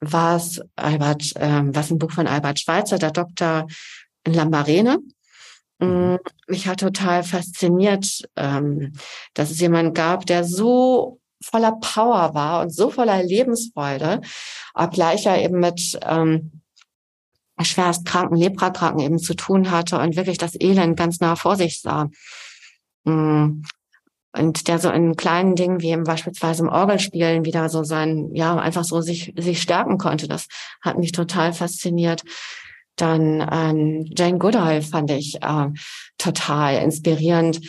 B: war es Albert, ähm, was ein Buch von Albert Schweitzer, der Doktor in Lambarene. Mhm. Mm, mich hat total fasziniert, ähm, dass es jemand gab, der so voller Power war und so voller Lebensfreude, obgleich er eben mit schwerst kranken Leprakranken eben zu tun hatte und wirklich das Elend ganz nah vor sich sah. Mm. Und der so in kleinen Dingen wie eben beispielsweise im Orgelspielen wieder so sein, ja, einfach so sich, sich stärken konnte. Das hat mich total fasziniert. Dann ähm, Jane Goodall fand ich äh, total inspirierend,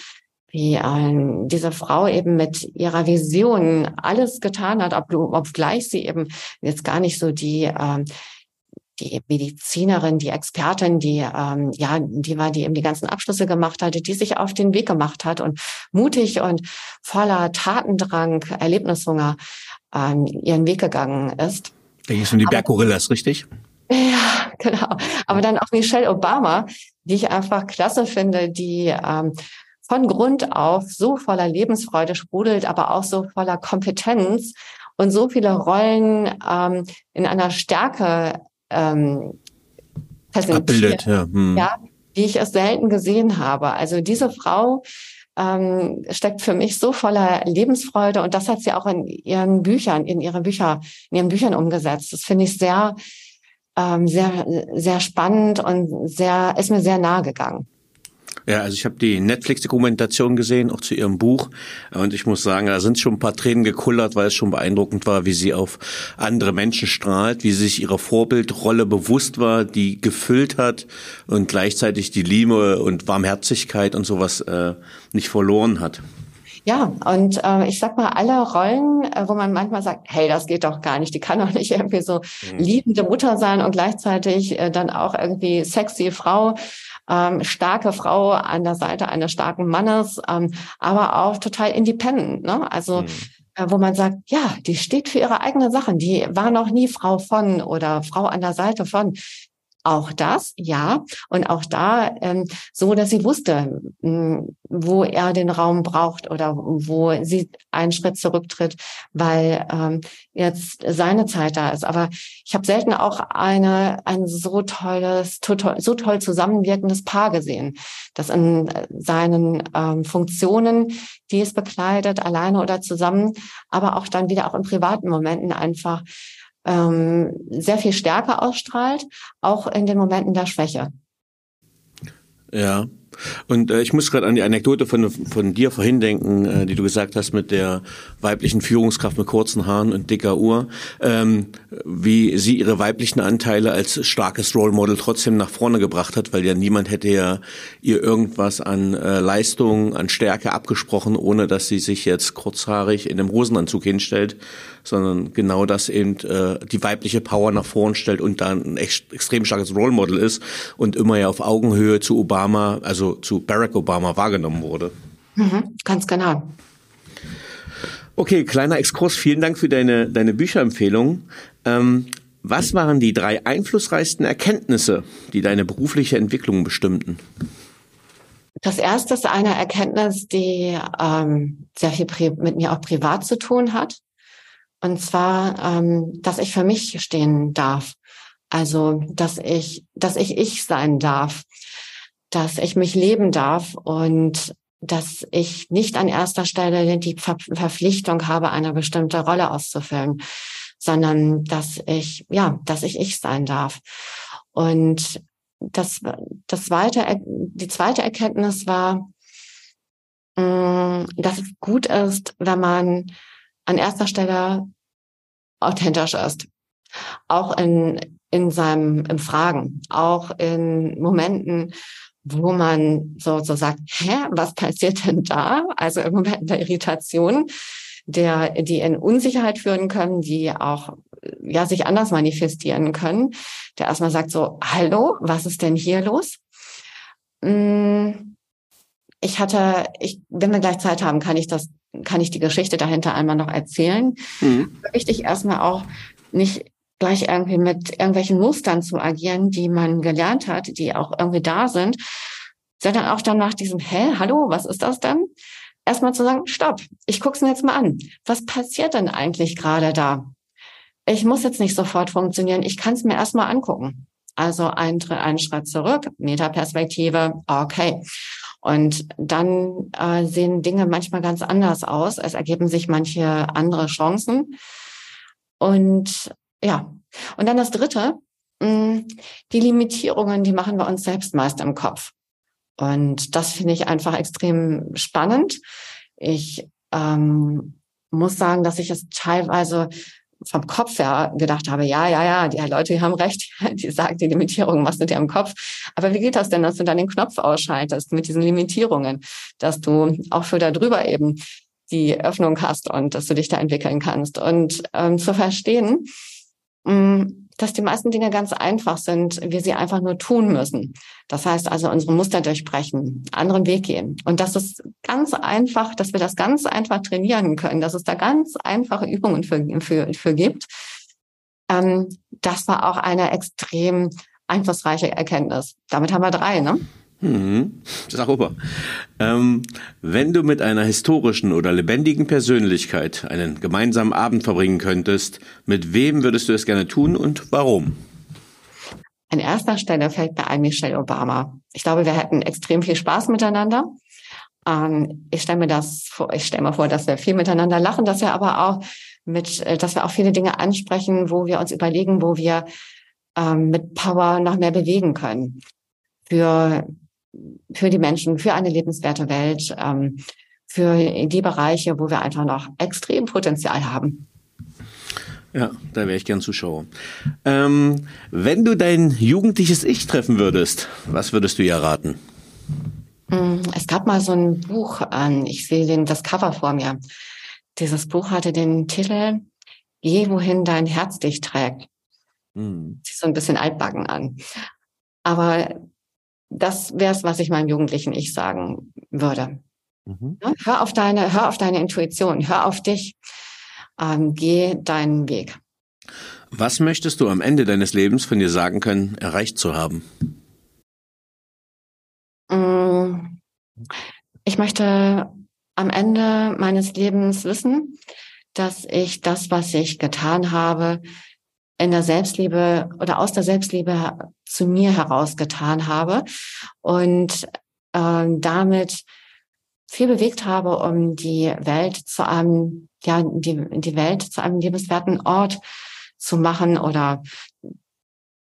B: wie ähm, diese Frau eben mit ihrer Vision alles getan hat, ob, obgleich sie eben jetzt gar nicht so die ähm, die Medizinerin, die Expertin, die ähm, ja, die war, die eben die ganzen Abschlüsse gemacht hatte, die sich auf den Weg gemacht hat und mutig und voller Tatendrang, Erlebnishunger ähm, ihren Weg gegangen ist.
C: Da ging es um die Berggorillas, richtig?
B: Ja, genau. Aber dann auch Michelle Obama, die ich einfach klasse finde, die ähm, von Grund auf so voller Lebensfreude sprudelt, aber auch so voller Kompetenz und so viele Rollen ähm, in einer Stärke ähm, präsentiert, ja. Hm. ja, wie ich es selten gesehen habe. Also diese Frau ähm, steckt für mich so voller Lebensfreude und das hat sie auch in ihren Büchern, in ihre Bücher, in ihren Büchern umgesetzt. Das finde ich sehr, ähm, sehr, sehr spannend und sehr, ist mir sehr nahe gegangen.
C: Ja, also ich habe die Netflix-Dokumentation gesehen, auch zu ihrem Buch. Und ich muss sagen, da sind schon ein paar Tränen gekullert, weil es schon beeindruckend war, wie sie auf andere Menschen strahlt, wie sie sich ihrer Vorbildrolle bewusst war, die gefüllt hat und gleichzeitig die Liebe und Warmherzigkeit und sowas äh, nicht verloren hat.
B: Ja, und äh, ich sag mal, alle Rollen, äh, wo man manchmal sagt, hey, das geht doch gar nicht, die kann doch nicht irgendwie so mhm. liebende Mutter sein und gleichzeitig äh, dann auch irgendwie sexy Frau, ähm, starke Frau an der Seite eines starken Mannes, ähm, aber auch total independent. Ne? Also mhm äh, wo man sagt, ja, die steht für ihre eigenen Sachen, die war noch nie Frau von oder Frau an der Seite von. Auch das, ja. Und auch da ähm, so, dass sie wusste, mh, hm, wo er den Raum braucht oder wo sie einen Schritt zurücktritt, weil ähm, jetzt seine Zeit da ist. Aber ich habe selten auch eine ein so tolles, so toll zusammenwirkendes Paar gesehen, das in seinen ähm, Funktionen, die es bekleidet, alleine oder zusammen, aber auch dann wieder auch in privaten Momenten einfach ähm, sehr viel Stärke ausstrahlt, auch in den Momenten der Schwäche.
C: Ja. Und äh, ich muss gerade an die Anekdote von, von dir vorhin denken, äh, die du gesagt hast mit der weiblichen Führungskraft mit kurzen Haaren und dicker Uhr, ähm, wie sie ihre weiblichen Anteile als starkes Role Model trotzdem nach vorne gebracht hat, weil ja niemand hätte ja ihr irgendwas an äh, Leistung, an Stärke abgesprochen, ohne dass sie sich jetzt kurzhaarig in einem Hosenanzug hinstellt, sondern genau das eben äh, die weibliche Power nach vorne stellt und dann ein echt, extrem starkes Role Model ist und immer ja auf Augenhöhe zu Obama, also zu Barack Obama wahrgenommen wurde.
B: Mhm, ganz genau.
C: Okay, kleiner Exkurs. Vielen Dank für deine, deine Bücherempfehlung. Ähm, was waren die drei einflussreichsten Erkenntnisse, die deine berufliche Entwicklung bestimmten?
B: Das erste ist eine Erkenntnis, die ähm, sehr viel mit mir auch privat zu tun hat. Und zwar, ähm, dass ich für mich stehen darf. Also, dass ich, dass ich ich sein darf, dass ich mich leben darf und dass ich nicht an erster Stelle die Ver Verpflichtung habe, eine bestimmte Rolle auszufüllen, sondern dass ich, ja, dass ich ich sein darf. Und das, das zweite, die zweite Erkenntnis war, mm, dass es gut ist, wenn man an erster Stelle authentisch ist. Auch in, in seinem, im Fragen, auch in Momenten, wo man so, so sagt, hä, was passiert denn da? Also im Moment der Irritation, der, die in Unsicherheit führen können, die auch, ja, sich anders manifestieren können, der erstmal sagt so, hallo, was ist denn hier los? Hm, ich hatte, ich, wenn wir gleich Zeit haben, kann ich das kann ich die Geschichte dahinter einmal noch erzählen. Mhm. Wichtig erstmal auch nicht gleich irgendwie mit irgendwelchen Mustern zu agieren, die man gelernt hat, die auch irgendwie da sind, sondern auch dann nach diesem, hä, hallo, was ist das denn? Erstmal zu sagen, stopp, ich guck's mir jetzt mal an. Was passiert denn eigentlich gerade da? Ich muss jetzt nicht sofort funktionieren, ich kann es mir erstmal angucken. Also ein, einen Schritt zurück, Metaperspektive, okay. Und dann äh, sehen Dinge manchmal ganz anders aus. Es ergeben sich manche andere Chancen. Und ja, und dann das Dritte, hm, die Limitierungen, die machen wir uns selbst meist im Kopf. Und das finde ich einfach extrem spannend. Ich ähm, muss sagen, dass ich es teilweise vom Kopf her gedacht habe, ja, ja, ja, die Leute die haben recht, die sagen, die Limitierungen machst du dir im Kopf. Aber wie geht das denn, dass du dann den Knopf ausschaltest mit diesen Limitierungen, dass du auch für da drüber eben die Öffnung hast und dass du dich da entwickeln kannst und ähm, zu verstehen, mh, mm, dass die meisten Dinge ganz einfach sind, wir sie einfach nur tun müssen. Das heißt also unsere Muster durchbrechen, anderen Weg gehen. Und das ist ganz einfach, dass wir das ganz einfach trainieren können, dass es da ganz einfache Übungen für, für, für gibt. Ähm, das war auch eine extrem einflussreiche Erkenntnis. Damit haben wir drei, ne?
C: Mhm. Sauber. Ähm, wenn du mit einer historischen oder lebendigen Persönlichkeit einen gemeinsamen Abend verbringen könntest, mit wem würdest du es gerne tun und warum?
B: An erster Stelle fällt mir ein Michelle Obama. Ich glaube, wir hätten extrem viel Spaß miteinander. Ähm, ich stelle mir das vor, ich stelle mir vor, dass wir viel miteinander lachen, dass wir aber auch mit, äh, dass wir auch viele Dinge ansprechen, wo wir uns überlegen, wo wir ähm, mit Power noch mehr bewegen können. Für für die Menschen, für eine lebenswerte Welt, ähm, für die Bereiche, wo wir einfach noch extrem Potenzial haben.
C: Ja, da wäre ich gern Zuschauer. Ähm, wenn du dein jugendliches Ich treffen würdest, was würdest du ihr raten?
B: Mm, es gab mal so ein Buch an, ich sehe den, das Cover vor mir. Dieses Buch hatte den Titel Geh, wohin dein Herz dich trägt. Mhm. Sieht so ein bisschen altbacken an. Aber das wäre es, was ich meinem jugendlichen Ich sagen würde. Mhm. hör auf deine, hör auf deine Intuition, hör auf dich, ähm, geh deinen Weg.
C: Was möchtest du am Ende deines Lebens von dir sagen können, erreicht zu haben?
B: Mm, ich möchte am Ende meines Lebens wissen, dass ich das, was ich getan habe, in der Selbstliebe oder aus der Selbstliebe zu mir heraus getan habe und äh, damit viel bewegt habe, um die Welt zu einem, ja, die, die Welt zu einem lebenswerten Ort zu machen oder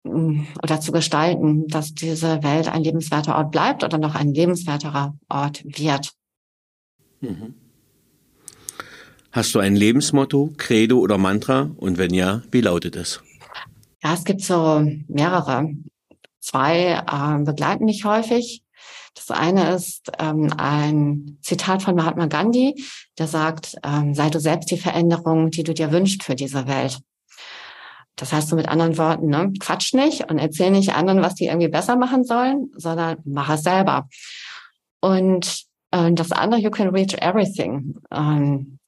B: mm, oder zu gestalten, dass diese Welt ein lebenswerter Ort bleibt oder noch ein lebenswerterer Ort wird. Mhm.
C: Hast du ein Lebensmotto, Credo oder Mantra? Und wenn ja, wie lautet es?
B: Ja, es gibt so mehrere. Zwei äh, begleiten mich häufig. Das eine ist ähm, ein Zitat von Mahatma Gandhi, der sagt, ähm, sei du selbst die Veränderung, die du dir wünschst für diese Welt. Das heißt so mit anderen Worten, ne? quatsch nicht und erzähl nicht anderen, was die irgendwie besser machen sollen, sondern mach es selber. Und äh, das andere, you can reach everything. Ähm,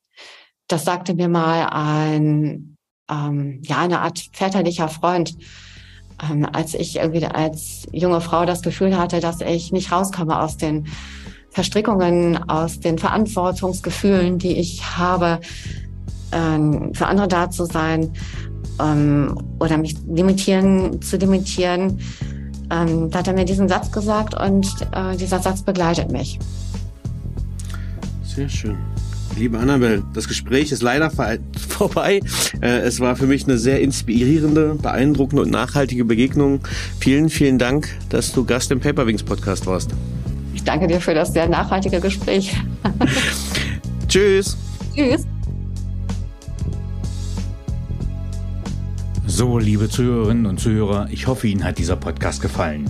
B: das sagte mir mal ein, ähm, ja, eine Art väterlicher Freund, ähm, als ich irgendwie als junge Frau das Gefühl hatte, dass ich nicht rauskomme aus den Verstrickungen, aus den Verantwortungsgefühlen, die ich habe, ähm, für andere da zu sein ähm, oder mich limitieren, zu limitieren. Ähm, da hat er mir diesen Satz gesagt und äh, dieser Satz begleitet mich.
C: Sehr schön. Liebe Annabelle, das Gespräch ist leider vorbei. Äh, es war für mich eine sehr inspirierende, beeindruckende und nachhaltige Begegnung. Vielen, vielen Dank, dass du Gast im Paperwings Podcast warst.
B: Ich danke dir für das sehr nachhaltige Gespräch.
C: Tschüss.
B: Tschüss.
C: So, liebe Zuhörerinnen und Zuhörer, ich hoffe, Ihnen hat dieser Podcast gefallen.